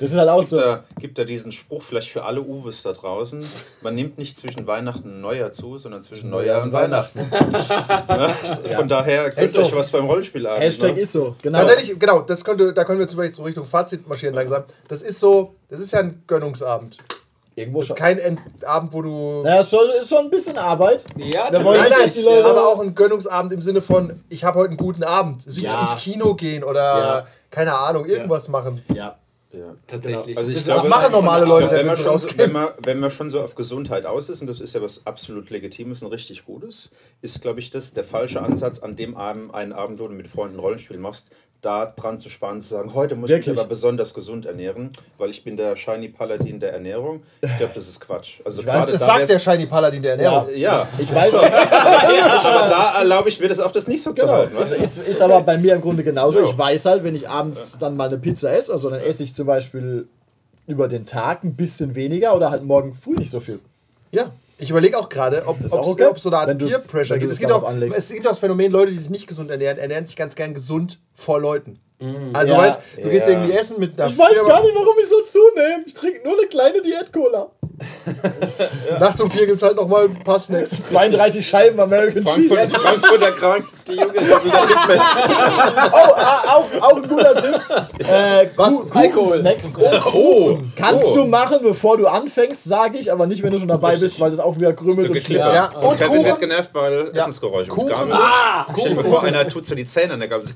Das ist halt auch Es gibt, so. da, gibt da diesen Spruch vielleicht für alle Uwes da draußen. Man nimmt nicht zwischen Weihnachten und Neujahr zu, sondern zwischen Neujahr und Weihnachten. Ne? Von daher könnt Ist so. euch was beim Rollenspiel an. Hashtag ne? ist so, genau. Tatsächlich, genau, das könnte, da können wir jetzt vielleicht so Richtung Fazit marschieren langsam. Das ist so, das ist ja ein Gönnungsabend. Irgendwo Das ist schon. kein End Abend, wo du. Naja, ist schon, ist schon ein bisschen Arbeit. Ja, Da wollen Nein, nein, die Leute- aber auch ein Gönnungsabend im Sinne von, ich habe heute einen guten Abend. Es ist wie Ja. ins Kino gehen oder, Ja. keine Ahnung, irgendwas machen. Ja. Ja. tatsächlich. Also ich Das glaube, machen normale ich Leute, glaube, wenn, man schon so, wenn, man, wenn man schon so auf Gesundheit aus ist, und das ist ja was absolut Legitimes und richtig Gutes, ist, glaube ich, das der falsche Ansatz, an dem Abend, einen Abend, wo du mit Freunden Rollenspiel machst, da dran zu sparen, zu sagen, heute muss ich Wirklich? mich aber besonders gesund ernähren, weil ich bin der Shiny Paladin der Ernährung. Ich glaube, das ist Quatsch. Also gerade Das da sagt der Shiny Paladin der Ernährung. Ja, Ich weiß es. aber da erlaube ich mir das auch, das nicht so zu Genau. halten. Ist, ist, ist aber bei mir im Grunde genauso. Ja. Ich weiß halt, wenn ich abends dann mal eine Pizza esse, also dann esse ich zum Beispiel über den Tag ein bisschen weniger oder halt morgen früh nicht so viel. Ja. Ich überlege auch gerade, ob es auch okay, so eine Art Peer Pressure gibt. es gibt, auch, anlegst. es gibt auch das Phänomen, Leute, die sich nicht gesund ernähren, ernähren sich ganz gern gesund vor Leuten. Also Ja. weißt du, gehst Ja. irgendwie essen mit einer Ich weiß Firma. gar nicht, warum ich so zunehme. Ich trinke nur eine kleine Diät-Cola. Nachts um vier gibt es halt nochmal ein paar Snacks. 32 Scheiben American Cheese. Frankfurt, Frankfurter Kranz. die Junge ist wieder nichts mehr. Oh, ah, auch, auch ein guter Tipp. Äh, Was? Ku- Alkohol. Kuchensnacks. Oh, Kannst oh. du machen, bevor du anfängst, sage ich, aber nicht, wenn du schon dabei bist, weil das auch wieder krümmelt So und schlippert. Ja. Und Kevin Kuchen. wird genervt, weil Ja. Essensgeräusche Kuchen Kuchen. muss- Stell dir mal Kuchen vor, einer tut so die Zähne an der Gabel.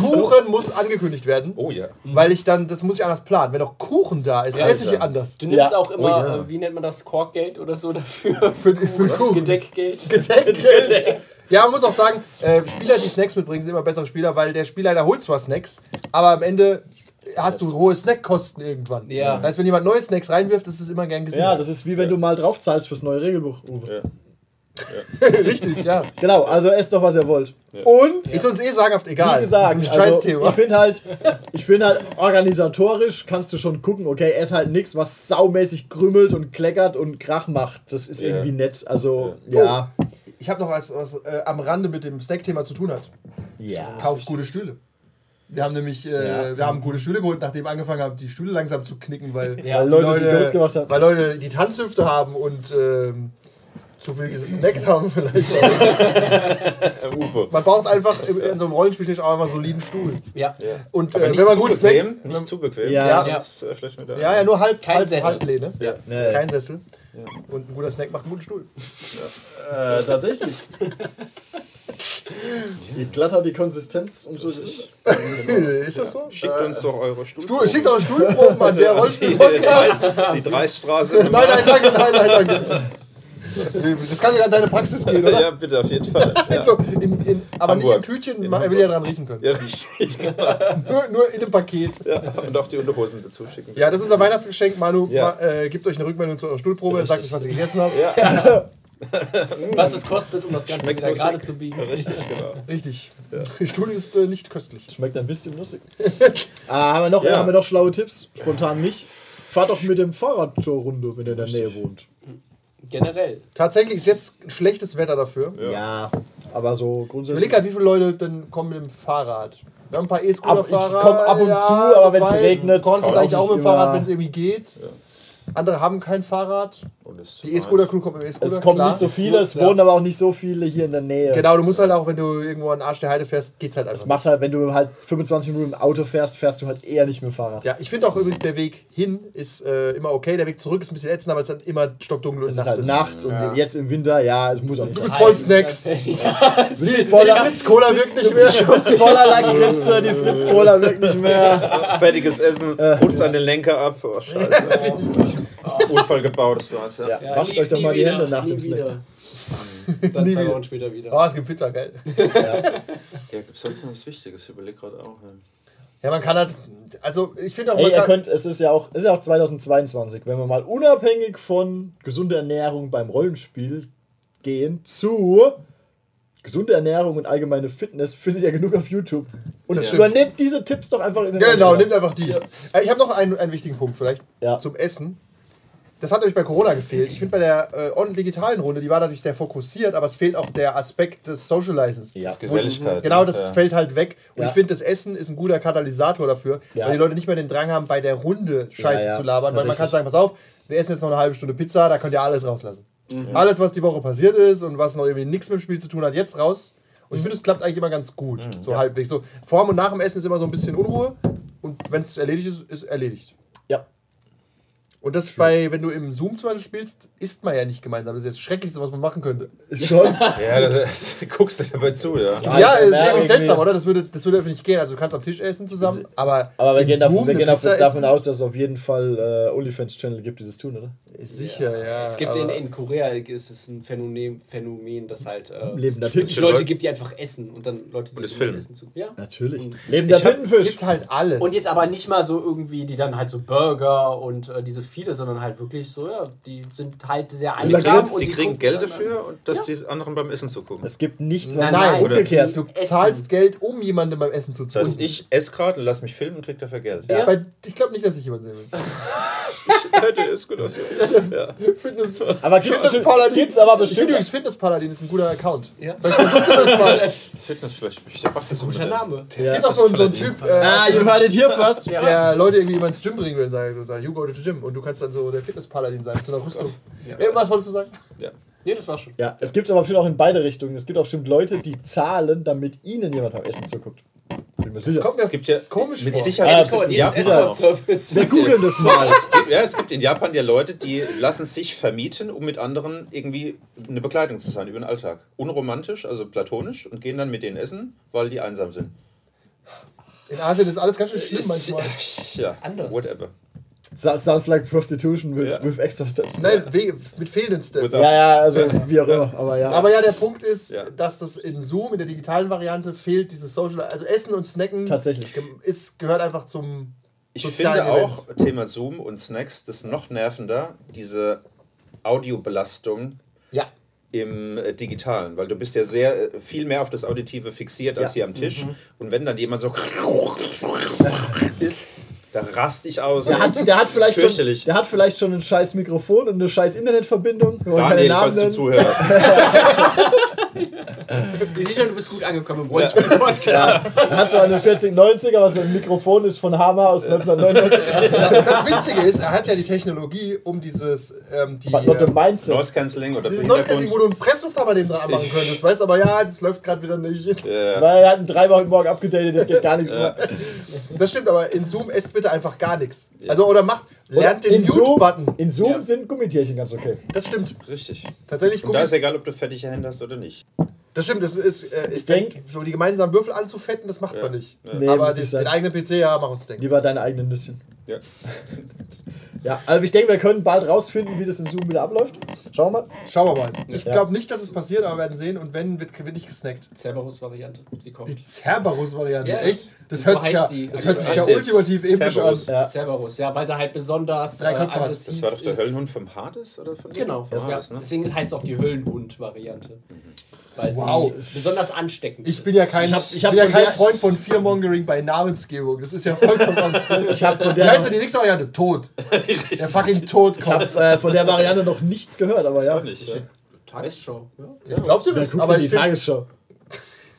Kuchen muss angekündigt werden. Oh ja. Weil ich dann, das muss ich anders planen. Wenn auch Kuchen da ist, esse ich anders. Du nimmst Ja. auch immer, Oh ja. äh, wie nennt man das, Korkgeld oder so dafür? Für, für Kuchen. Gedeckgeld. Gedeckgeld. Ja, man muss auch sagen, äh, Spieler, die Snacks mitbringen, sind immer bessere Spieler, weil der Spielleiter holt zwar Snacks, aber am Ende hast du hohe Snackkosten irgendwann. Ja. Das heißt, wenn jemand neue Snacks reinwirft, ist es immer gern gesehen. Ja, das ist wie wenn du mal drauf zahlst fürs neue Regelbuch. Uwe. Richtig, ja. Genau, also esst doch, was ihr wollt. Und Ist uns eh sagenhaft egal. Wie gesagt, das ist ein also Scheißthema. ich finde halt, ich finde halt organisatorisch kannst du schon gucken, okay, ess halt nichts, was saumäßig krümmelt und kleckert und Krach macht. Das ist irgendwie nett. Also, ja. Ich habe noch was, was äh, am Rande mit dem Snack-Thema zu tun hat. Ja. Kauf gute Stühle. Wir haben nämlich, äh, Ja. wir haben gute Stühle geholt, nachdem angefangen haben, die Stühle langsam zu knicken, weil, Ja. Weil Leute haben. weil Leute die Tanzhüfte haben und ähm, zu viel gesnackt haben vielleicht. Uwe. Man braucht einfach in, in so einem Rollenspieltisch auch einfach einen soliden Stuhl. Ja. Ja. Und äh, nicht wenn man zu gut bequem, snackt, nicht zu bequem. Ja. Sonst, äh, schlecht mit der ja, ja, nur halb, Kein halb, Sessel. Halblehne. Ja. Nee. Kein Sessel. Und ein guter Snack macht einen guten Stuhl. Äh, tatsächlich. Je glatter die Konsistenz, umso ist das so? Schickt uns doch eure Stuhl. Schickt eure Stuhlproben an der die, Rollenspiel-Podcast. die Dreisstraße. Nein, nein, danke, nein, nein, danke. Das kann ja an deine Praxis gehen, oder? Ja, bitte, auf jeden Fall. Ja, So, in, in, aber nicht im Hamburg. Tütchen, In man will ja dran riechen können. ja richtig. Nur, nur in einem Paket. Ja, und auch die Unterhosen dazu schicken. Ja, das ist unser Weihnachtsgeschenk. Manu, Ja. ma, äh, gebt euch eine Rückmeldung zu eurer Stuhlprobe, sagt euch, was ihr gegessen habt. Ja, Was es kostet, um das Ganze Schmeckt wieder nussig. gerade zu biegen. richtig, genau. Richtig. Stuhl ist äh, nicht köstlich. Schmeckt ein bisschen nussig. ah, haben, wir noch, Ja. haben wir noch schlaue Tipps? Spontan nicht. Fahrt doch mit dem Fahrrad zur Runde, wenn ihr in der Nähe wohnt. Generell. Tatsächlich ist jetzt ein schlechtes Wetter dafür. Ja, aber so Ich grundsätzlich. überlege halt, wie viele Leute denn kommen mit dem Fahrrad. Wir haben ein paar Ab- E-Scooter-Fahrer. ich komm ab und zu, aber wenn's regnet, Konntest auch eigentlich auch mit dem Fahrrad, wenn es irgendwie geht. Andere haben kein Fahrrad. Und es Die E-Scooter-Crew kommt mit dem E-Scooter. Es kommen klar. nicht so viele, muss, es ja. wohnen aber auch nicht so viele hier in der Nähe. Genau, du musst halt auch, wenn du irgendwo an den Arsch der Heide fährst, geht's halt einfach. Das macht halt, wenn du halt 25 Minuten im Auto fährst, fährst du halt eher nicht mit dem Fahrrad. Ja, ich finde auch übrigens, der Weg hin ist äh, immer okay. Der Weg zurück ist ein bisschen ätzend, aber es ist halt immer stockdunkel und Es ist halt nachts und Ja. jetzt im Winter, ja, es muss auch nicht Du sein. bist voll Snacks. Ja, Die, Fritz-Cola wirkt nicht mehr. Du bist voller Lakritze, die Fritz-Cola wirkt nicht mehr. Fertiges Essen, putzt an den Lenker ab. Oh, scheiße. Unfall gebaut, das war's. Ja. Ja, Ja, wascht nie- euch doch mal die wieder, Hände nach dem Snack. wieder. Dann Nie zwei. Wochen später wieder. Oh, es gibt Pizza, geil. Ja, gibt es sonst noch was Wichtiges? Ich überlege gerade auch. Ja. Ja, man kann halt. Also, ich finde auch, Ey, ihr könnt, es ist ja auch, es ist ja auch 2022, wenn wir mal unabhängig von gesunder Ernährung beim Rollenspiel gehen zu gesunde Ernährung und allgemeine Fitness, findet ihr genug auf YouTube. Und Das übernehmt diese Tipps doch einfach in den Genau, nimmt einfach die. Äh, Ich habe noch einen, einen wichtigen Punkt vielleicht Ja. zum Essen. Das hat nämlich bei Corona gefehlt. Ich finde bei der äh, on- digitalen Runde, die war natürlich sehr fokussiert, aber es fehlt auch der Aspekt des Socializens. Ja. Das Geselligkeit. Genau, das ja. fällt halt weg. Und Ja. ich finde, das Essen ist ein guter Katalysator dafür, Ja. weil die Leute nicht mehr den Drang haben, bei der Runde Scheiße Ja, ja, zu labern. Weil man kann sagen, pass auf, wir essen jetzt noch eine halbe Stunde Pizza, da könnt ihr alles rauslassen. Mhm. Alles, was die Woche passiert ist und was noch irgendwie nichts mit dem Spiel zu tun hat, jetzt raus. Und Mhm. ich finde, es klappt eigentlich immer ganz gut. So halbwegs. So, vor und nach dem Essen ist immer so ein bisschen Unruhe. Und wenn es erledigt ist, ist erledigt. Ja. Und das bei, wenn du im Zoom zum Beispiel spielst, isst man ja nicht gemeinsam. Das ist das Schrecklichste, was man machen könnte. Ist schon. Ja, das, guckst du dabei zu, ja. Ja, Ja, ist irgendwie- seltsam, oder? Das würde, das würde einfach nicht gehen. Also du kannst am Tisch essen zusammen, aber, Aber wir gehen, davon, wir gehen davon, davon aus, dass es auf jeden Fall äh, OnlyFans-Channel gibt, die das tun, oder? Sicher, ja. Es gibt in, in Korea ist es ein Phänomen, Phänomen das halt äh, Lebender es Tintenfisch. Leute gibt, die einfach essen und dann Leute, die Und es immer filmen. essen zu. Ja. Natürlich. Und Lebender hab- Es Tintenfisch. gibt halt alles. Und jetzt aber nicht mal so irgendwie, die dann halt so Burger und äh, diese viele, sondern halt wirklich so, ja, die sind halt sehr einsam. Und Die kriegen gucken Geld dafür und dass Ja. die anderen beim Essen zugucken. Es gibt nichts, was Nein, umgekehrt. du Essen. zahlst Geld, um jemandem beim Essen Das zuzuschauen. heißt, ich esse gerade und lass mich filmen und krieg dafür Geld. Ja. Bei- Ich glaube nicht, dass ich jemand sehen will. Hätte ist gut aus. Ja. Fitness, Aber gibt's, Paladin. gibt's aber Ich finde bestimmt. übrigens Fitness Paladin ist ein guter Account. Ja. Fitness vielleicht. Was ist Guter Name. Es gibt auch so, einen- Typ, äh, Ah, ihr wartet hier fast. Ja. der Leute irgendwie ins Gym bringen will und sagt, und sagt, you go to the gym. Und du kannst dann so der Fitness Paladin sein, mit so einer Rüstung. Ja. Äh, was wolltest du sagen? Ja. Nee, das war schon. Ja, es gibt aber bestimmt auch in beide Richtungen. Es gibt auch bestimmt Leute, die zahlen, damit ihnen jemand beim Essen zuguckt. Bin mir sicher. Kommt mir Es gibt ja komisch mit vor. Sicherheit Ah, ist in ist Japan. Wir googeln das mal. Es gibt, ja, es gibt in Japan ja Leute, die lassen sich vermieten, um mit anderen irgendwie eine Begleitung zu sein über den Alltag. Unromantisch, also platonisch und gehen dann mit denen essen, weil die einsam sind. In Asien ist alles ganz schön schlimm manchmal. ja, Anders. whatever. So- Sounds like prostitution with, Ja. with extra steps. Nein, mit fehlenden Steps. Ja, ja, also wie auch immer. Aber ja. Aber ja, der Punkt ist, Ja. dass das in Zoom, in der digitalen Variante, fehlt dieses Social, also Essen und Snacken Tatsächlich. ist, gehört einfach zum Ich finde Event. auch, Thema Zoom und Snacks, das noch nervender, diese Audiobelastung Ja. im äh, Digitalen, weil du bist ja sehr äh, viel mehr auf das Auditive fixiert als Ja. hier am Tisch. Und wenn dann jemand so ist, da rast ich aus. Der hat, der, hat vielleicht schon, der hat vielleicht schon ein scheiß Mikrofon und eine scheiß Internetverbindung. Daniel, falls du zuhörst. Ich sehe schon, du bist gut angekommen im Rollenspiel-Podcast. Er hat so eine 4090er, was so ein Mikrofon ist von Hammer aus 1999. Ja, das Witzige ist, er hat ja die Technologie, um dieses, ähm, die, Aber not the äh. Noise Cancelling oder dieses Hintergrund. Noise-Canceling, wo du einen Presslufthammer neben dran machen könntest. Weißt aber, ja, das läuft gerade wieder nicht. Äh, Weil er hat einen Treiber heute Morgen abgedatet, das geht gar nichts mehr. Das stimmt, aber in Zoom esst bitte einfach gar nichts. Also, oder macht, lernt den in Zoom, Mute-Button. in Zoom Ja. sind Gummitierchen ganz okay. Das stimmt. richtig. Tatsächlich, Und da ist egal, ob du fettige Hände hast oder nicht. Das stimmt. Das ist, äh, ich denk- denke, so die gemeinsamen Würfel anzufetten, das macht Ja. man nicht. Ja. Nee, aber den, den eigenen PC, ja, mach was du denkst. Lieber deine eigenen Nüsschen. Ja. Ja, also ich denke, wir können bald rausfinden, wie das in Zoom wieder abläuft. Schauen wir mal. Schauen wir mal. Ich Ja. glaube nicht, dass es passiert, aber wir werden sehen. Und wenn, wird, wird nicht gesnackt. Cerberus-Variante. Sie kommt. Die Cerberus-Variante. Ja, Echt? Das so hört sich ja, die. das hört sich ja ultimativ episch an. Cerberus. Ja. Cerberus, ja, weil sie halt besonders Drei äh, aggressiv Das war doch der ist. Höllenhund vom Hades? Oder von Genau, Vom ja. Hades, ne? deswegen heißt auch die Höllenhund-Variante. Weil Wow. sie besonders ansteckend Ich ist. bin ja kein, Ich hab- ich hab bin ja kein der- Freund von Fearmongering bei Namensgebung. Das ist ja vollkommen absurd. Ich habe von Wie heißt denn der, die nächste Variante? Tod. Der fucking Tod ich hab, kommt. äh, von der Variante noch nichts gehört, aber ja. Auch nicht. Ja. Tagesschau. Ja. Ich glaubst du guckt Aber die ich, Tagesschau?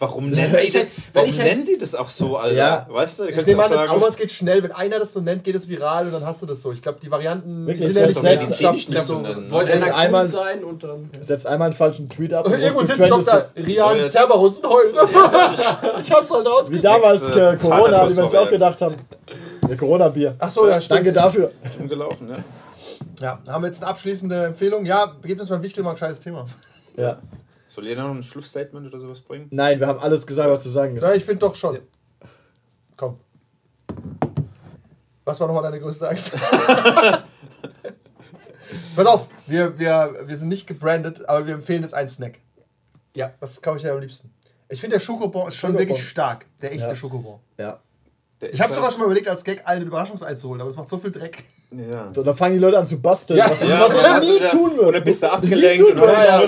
Warum nennen die ich das, halt- weil warum ich halt- nennen die das auch so, Alter? Ja. Weißt du, da ich kannst du nehme auch an, sagen, sowas geht schnell. Wenn einer das so nennt, geht es viral und dann hast du das so. Ich glaube, die Varianten Wirklich, sind ja nicht selbst- wissenschaftlich selbst- so. nicht Wollte Das ist einer einmal- sein und dann. Setzt einmal einen falschen Tweet ab. und Irgendwo sitzt. Dr. Rian Cerberus und heult. ich hab's halt Wie ausgegeben. damals äh, Corona, wie wir uns auch gedacht haben. Der Corona-Bier. Ach so, ja, stimmt. Danke dafür. umgelaufen, ja. Ja, haben wir jetzt eine abschließende Empfehlung? Ja, gebt uns mal Wichtel mal ein scheiß Thema. Ja. Soll jeder noch ein Schlussstatement oder sowas bringen? Nein, wir haben alles gesagt, was zu sagen ist. Ja, ich finde doch schon. Komm. Was war nochmal deine größte Angst? Pass auf, wir, wir, wir sind nicht gebrandet, aber wir empfehlen jetzt einen Snack. Ja. Was kaufe ich dir am liebsten? Ich finde, der Schokobon ist schon Schokobon. wirklich stark. Der echte Ja. Schokobon. Ja. Der Ich habe ist sogar halt- schon mal überlegt, als Gag allen ein Überraschungsei zu holen, aber das macht so viel Dreck. Ja. So, dann fangen die Leute an zu basteln, Ja. was, Ja, was und er dann nie wieder- tun würde. Und dann bist du abgelenkt und hast Ja, ja, ja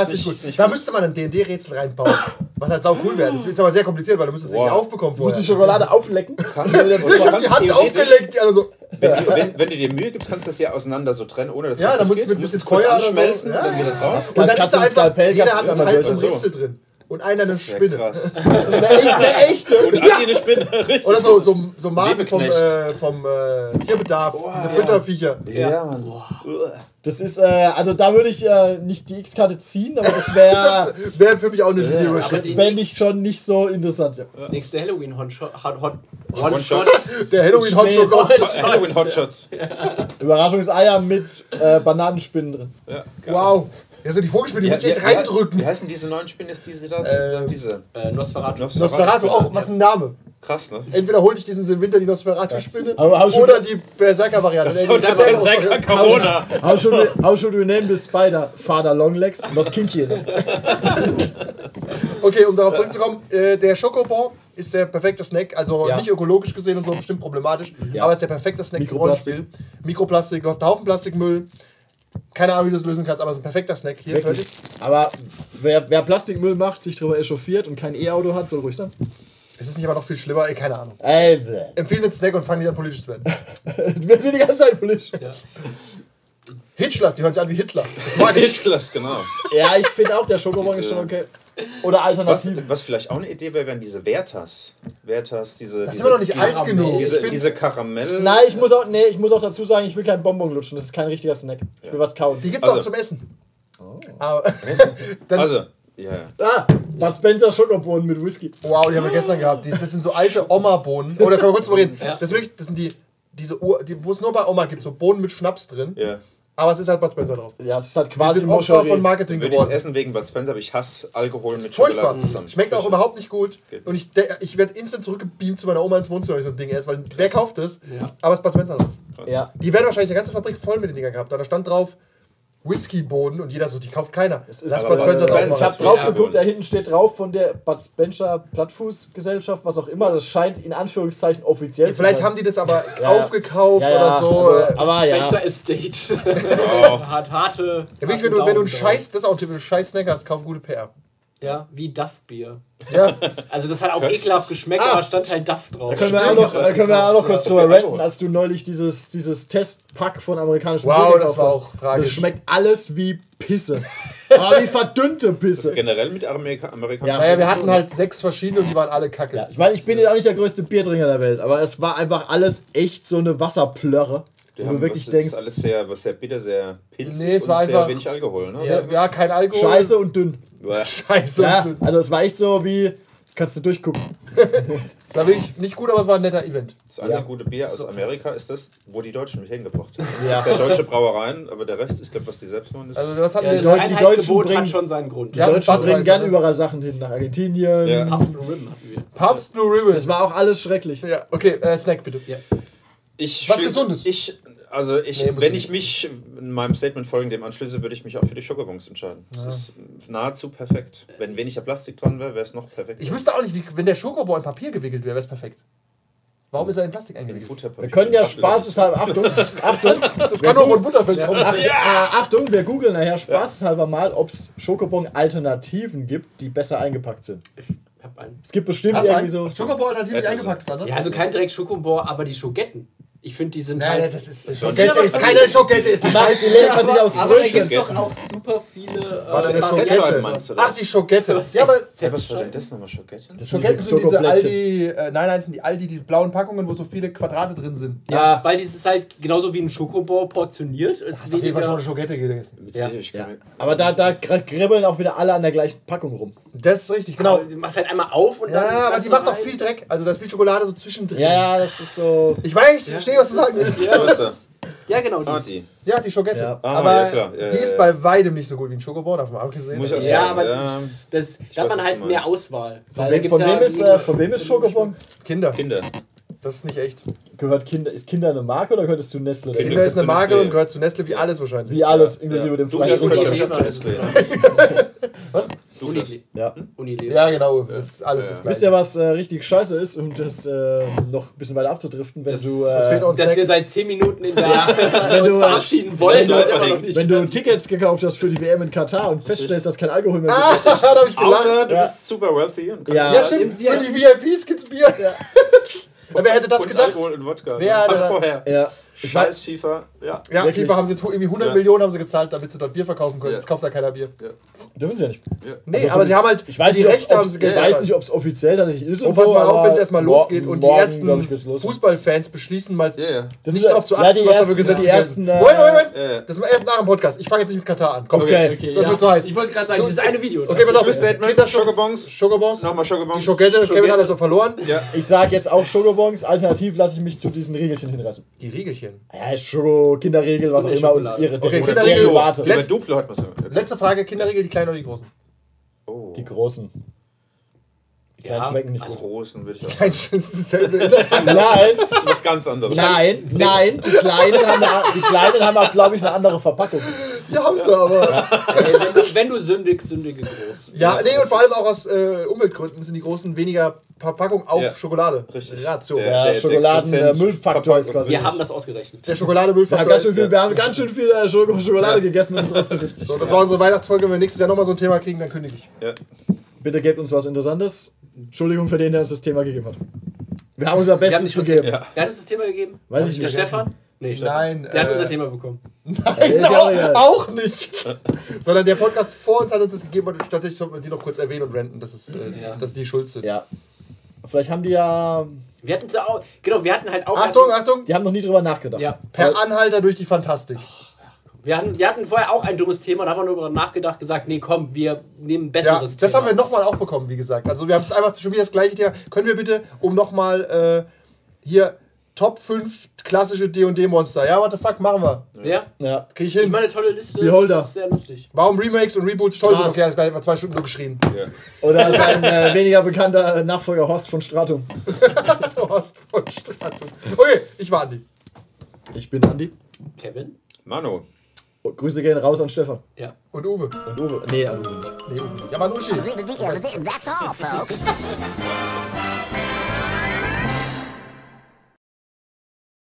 das ist nicht gut. nicht- da gut. müsste man ein D&D-Rätsel reinbauen. Was halt sau cool wäre. Das ist aber sehr kompliziert, weil du müsstest es irgendwie Wow. aufbekommen Du musst vorher. die Schokolade auflecken. Ich habe die Hand aufgeleckt. Die alle so, Wenn du, wenn, wenn du dir Mühe gibst, kannst du das ja auseinander so trennen, ohne dass Ja, kaputt dann musst du mit musst bisschen es Feuer oder so. anschmelzen Ja, und dann wieder ja. drauf. Und dann kannst ist da einfach, Skalpell, jeder kannst hat du einen Teil vom. Rätsel drin. Und einer eine Das wär Spinne. krass. Eine echte, eine echte. Und Andi eine Spinne. Richtig. Oder so, so, so Magen vom, äh, vom äh, Tierbedarf, diese Fütterviecher. Ja, Mann. Das ist, äh, also da würde ich äh, nicht die X-Karte ziehen, aber das wäre Das wäre für mich auch eine die- das fände ich schon nicht so interessant. Ja. Das nächste Halloween Hot-Shot. Hot, hot, One-Shot. One-Shot. Der Halloween Hot Steht. Chocolate. Halloween Hotshots. Überraschungseier mit äh, Bananenspinnen drin. Ja. Wow. Ja, so die Vogelspinne, die Ja, musst du echt reindrücken. Wie heißen diese neuen Spinnes, die sie da sind? Ähm, diese. Äh, Nosferatu. Nosferatu, auch, was ein Name. Krass, ne? Entweder hol ich diesen im Winter die Nosferatu-Spinne oder die Berserker-Variante. Oder Berserker- Berserker Corona. How should, we, how should we name this spider? Father Longlegs, not kinky. Okay, um darauf zurückzukommen, äh, der Schokobon ist der perfekte Snack, also Ja. nicht ökologisch gesehen und so, bestimmt problematisch, Ja. aber ist der perfekte Snack zum Mikroplastik. Rollenspiel. Mikroplastik, du hast einen Haufen Plastikmüll, keine Ahnung, wie du das lösen kannst, aber es ist ein perfekter Snack. Hier, Wirklich. fertig. Aber wer, wer Plastikmüll macht, sich darüber echauffiert und kein E-Auto hat, soll ruhig sein. Es ist nicht aber noch viel schlimmer, ey, keine Ahnung. Ey, bäh. Empfehle den Snack und fang nicht an politisch zu werden. wir sind die ganze Zeit politisch. Ja. Hitchlers, die hören sich an wie Hitler. Das mag ich. Hitchlers, genau. Ja, ich finde auch, der Schokobon ist schon okay. Oder Was, Alternativen. was vielleicht auch eine Idee wäre, wären diese Vertas. Vertas, diese. Das diese, sind wir noch nicht alt Karamell. genug. Ich Diese, find- diese Karamell. Nein, ich muss, auch, nee, ich muss auch dazu sagen, ich will keinen Bonbon lutschen. Das ist kein richtiger Snack. Ich will was kauen. die gibt es auch Also- zum Essen. Aber, dann, Also, ja, ja. Ah, Bud Spencer Schokobohnen mit Whisky. wow, die haben wir gestern gehabt. Die, das sind so alte Oma-Bohnen. Oder können wir kurz drüber reden? Ja. Das, ist wirklich, das sind die, diese Ur, die, wo es nur bei Oma gibt, so Bohnen mit Schnaps drin. ja. Aber es ist halt Bud Spencer drauf. Ja, es ist halt quasi sind Opfer von. Marketing Würde ich es geworden. essen wegen Bud Spencer, aber ich hasse Alkohol mit Furchtbar. Schokolade zusammen. Schmeckt auch überhaupt nicht gut. Geht Und ich, ich werde instant zurückgebeamt zu meiner Oma ins Wohnzimmer, wenn ich so ein Ding esse, weil wer kauft das? Ja. Aber es ist Bud Spencer drauf. Ja. Die werden wahrscheinlich eine ganze Fabrik voll mit den Dingern gehabt. Da stand drauf Whisky-Boden und jeder so, die kauft keiner. Es ist Lass Bud Spencer drauf Spencer Ich habe drauf geguckt, da hinten steht drauf von der Bud Spencer Plattfußgesellschaft, was auch immer. Das scheint in Anführungszeichen offiziell zu Vielleicht sein. haben die das aber Ja. aufgekauft ja, ja, oder so. Also, aber ja. Spencer Estate. Oh. Hat harte. ja, wirklich, wenn du, wenn du einen Scheiß, das ist auch wenn du Scheiß Snack hast, kauf gute PR. Ja, wie Duff-Bier. Ja, Also das hat auch ekelhaft geschmeckt, Ah. aber stand halt Duff drauf. Da können wir auch noch, das äh, können wir auch noch kurz drüber Ja. ranten, als du neulich dieses, dieses Testpack von amerikanischen Wow, Bier das gekauft war hast. auch tragisch. Das schmeckt alles wie Pisse. Aber wie verdünnte Das ist Pisse. generell mit Amerika Amerikanern. Ja. naja, wir hatten halt sechs verschiedene und die waren alle kacke. Ja, ich meine, ich bin jetzt auch nicht der größte Biertrinker der Welt, aber es war einfach alles echt so eine Wasserplörre. Die Wo haben du wirklich das ist denkst, alles sehr, was sehr bitter, sehr pilzig Nee, es und war sehr einfach- wenig Alkohol. Ne? ja, ja, kein Alkohol. scheiße und dünn. Uah. Scheiße. Ja, und- also es war echt so wie, kannst du durchgucken. Es war wirklich nicht gut, aber es war ein netter Event. Das einzige Ja. gute Bier aus Amerika ist das, wo die Deutschen mich hingebracht haben. Ja. Sehr deutsche Brauereien, aber der Rest, ich glaube, was die selbst machen, ist. Also was hatten Ja, wir das die Einheitsgebot Deutschen bringen- hat schon seinen Grund. Die Ja, Deutschen bringen gern überall Sachen hin, nach Argentinien. Ja. Pabst Blue Ribbon hatten wir. Papst Blue Ribbon. Es war auch alles schrecklich. ja, okay, äh, Snack bitte. Ja. ich Was Gesundes? Ich, also ich, Nee, wenn ich mich in meinem Statement folgendem anschließe, würde ich mich auch für die Schokobons entscheiden. Das ist nahezu perfekt. Wenn weniger Plastik dran wäre, wäre es noch perfekt. Ich wüsste auch nicht, wie, wenn der Schokobo in Papier gewickelt wäre, wäre es perfekt. Warum ist er in Plastik eingewickelt? Wir können ja spaßeshalber, Achtung, Achtung, Das kann doch von Butterfeld kommen. Ach, äh, Achtung, wir googeln nachher spaßeshalber mal, ob es Schokobon-Alternativen gibt, die besser eingepackt sind. Ich hab einen. Es gibt bestimmt Hast irgendwie so. einen Schokobo alternativ nicht Ja, eingepackt ist, anders? Ja, also kein direkt Schokobor, aber die Schogetten. Ich finde, die sind Nein, halt. das ist, das Das Schokette ist keine Schokette, ist eine man sich aufs aber da Brötchen. gibt es doch auch super viele. Äh. Schokette. meinst du Ach, das? die Schokette. Was Ja, aber ist Hey, was war denn das nochmal, Schokettchen? Das sind Schoketten diese sind diese. Aldi, äh, nein, nein, das sind die Aldi, die blauen Packungen, wo so viele Quadrate drin sind. Ja, Weil dieses halt genauso wie ein Schokobor portioniert. Es Das ist auf jeden Fall schon eine Schokette gewesen. Mit Ja. Ich ja. Aber da, da kribbeln auch wieder alle an der gleichen Packung rum. Das ist richtig, Genau. genau. Du machst halt einmal auf und dann. Ja, aber die macht auch rein. viel Dreck. Also da ist viel Schokolade so zwischendrin. Ja, ja, das ist so. Ich weiß, ich verstehe, was du sagen willst. Ja, ja genau. Die. Die. Ja, die Schokette. Ja. Ah, aber ja, klar. Ja, die ja, ist ja. bei weitem nicht so gut wie ein Schokobon, davon mal abgesehen. Muss ich auch Ja, sagen, aber ja. das, das, da hat man halt mehr. Auswahl. Von, wem, von, ja wem ist, äh, von wem ist Schokobon? Kinder. Kinder. Das ist nicht echt. Gehört Kinder, ist Kinder eine Marke oder gehört es zu Nestle? Kinder- Kinder ist eine Marke Nestle. und gehört zu Nestle wie alles wahrscheinlich. Wie alles, inklusive dem Du freien hast Unilever. Zugang. Unilever. Nestle, ja. Was? Unilever. Ja. Unilever. Ja, genau. Das ist alles Ja. das Wisst Gleiche. ihr, was äh, richtig scheiße ist, um das äh, noch ein bisschen weiter abzudriften, wenn Das- du. Äh, uns Dass wir Snack. seit 10 Minuten in der wenn uns du, verabschieden wollen, wenn du- immer noch nicht. wenn du Tickets gekauft hast für die WM in Katar und feststellst, dass kein Alkohol mehr Ah, gibt. da hab ich gelacht. Außer du Ja. bist super wealthy und kannst Ja. Ja, stimmt. wir- Für die VIPs gibt's Bier. Ja, wer hätte das und gedacht? Alkohol und Wodka. Wer Tag da- vorher. Ja. Scheiß FIFA. Ja. Ja, Wirklich? FIFA haben sie jetzt irgendwie 100 Ja. Millionen haben sie gezahlt, damit sie dort Bier verkaufen können. Ja. Jetzt kauft da keiner Bier. dürfen sie ja nicht. Nee, Also aber sie haben halt Ich weiß die nicht, Rechte haben sie ich weiß nicht, ob es offiziell tatsächlich ist. Und Und pass so, mal auf, wenn es erstmal losgeht und die ersten. Fußballfans beschließen mal Ja, ja. Das nicht ist- darauf zu ja, achten, die was da ersten- für Gesetze die ersten, äh, Moment, Moment, Moment. Ja, ja. Das ist erst nach dem Podcast. Ich fange jetzt nicht mit Katar an. Komm. Okay. Okay, Das ja. wird so heiß. Ich wollte gerade sagen, dieses eine Video. Okay, pass auf. Kinderscho- Schokobons. Schokobons. Nochmal Schokobons. Die Schokette. Kevin hat das noch verloren. Ja. Ich sage jetzt auch Schokobons, alternativ lasse ich mich zu diesen Regelchen hinreißen. Die Riegelchen. Ja, Kinderregel, was auch immer uns ihre Okay, Kinderregel. Derivate. Letz- Über Duplo hat man es. Letzte Frage. Kinderriegel, die kleinen oder die großen? Oh. Die großen. Die kleinen Ja, schmecken nicht Die gut. großen würde ich auch. Kein das ist dasselbe. Nein, Was ganz anderes. nein, nein, die Kleinen haben, die Kleinen haben auch, glaube ich, eine andere Verpackung. Ja, haben sie aber. Ey, wenn, du, wenn du sündigst, sündige groß. Ja, nee, und vor allem auch aus äh, Umweltgründen sind die großen weniger Verpackung auf Ja. Schokolade. Richtig. Ratio. Der- Der, Ja, der- der Schokoladen-Müllfaktor ist Prozent quasi. Wir haben das ausgerechnet. Schokolademüllfaktor. Wir haben ganz schön ist- viel, wir haben ganz schön viel äh, Schoko- Schokolade gegessen, um es rauszukriegen. So, das war unsere Weihnachtsfolge. Wenn wir nächstes Jahr nochmal so ein Thema kriegen, dann kündige ich. Ja. Bitte gebt uns was Interessantes. Entschuldigung für den, der uns das Thema gegeben hat. Wir haben unser Bestes uns- gegeben. Ja. Wer hat uns das Thema gegeben? Weiß ich Der nicht. Stefan? Nee, Stefan. Nein, Der hat äh, unser Thema bekommen. Nein, ist ja auch auch, auch nicht. Sondern der Podcast vor uns hat uns das gegeben und tatsächlich sollten wir die noch kurz erwähnen und renten, dass, es, äh, Ja. dass die schuld sind. Ja. Vielleicht haben die ja. Wir hatten ja auch, genau, wir hatten halt auch. Achtung, Achtung! Die haben noch nie drüber nachgedacht. Ja, Per Anhalter durch die Fantastik. Wir hatten, wir hatten vorher auch ein dummes Thema, da haben wir nur darüber nachgedacht, gesagt, nee, komm, wir nehmen ein Ja, besseres das Thema. haben wir nochmal auch bekommen, wie gesagt. Also wir haben einfach schon wieder das gleiche Thema. Können wir bitte, um nochmal äh, hier Top 5 klassische D&D-Monster. Ja, what the fuck, machen wir. Ja, Ja. Krieg ich ich hin. meine, eine tolle Liste. Beholder. Das ist sehr lustig. Warum Remakes und Reboots toll sind? Strat. Okay, das gleich mal zwei Stunden nur geschrien. Ja. Oder sein äh, weniger bekannter äh, Nachfolger Horst von Stratum. Horst von Stratum. Okay, ich war Andi. Ich bin Andi. Kevin? Manu. Grüße gehen raus an Stefan. Ja. Und Uwe. Und Uwe. Nee, an Uwe nicht. Nee, Uwe nicht. Aber an Uschi. That's all, folks.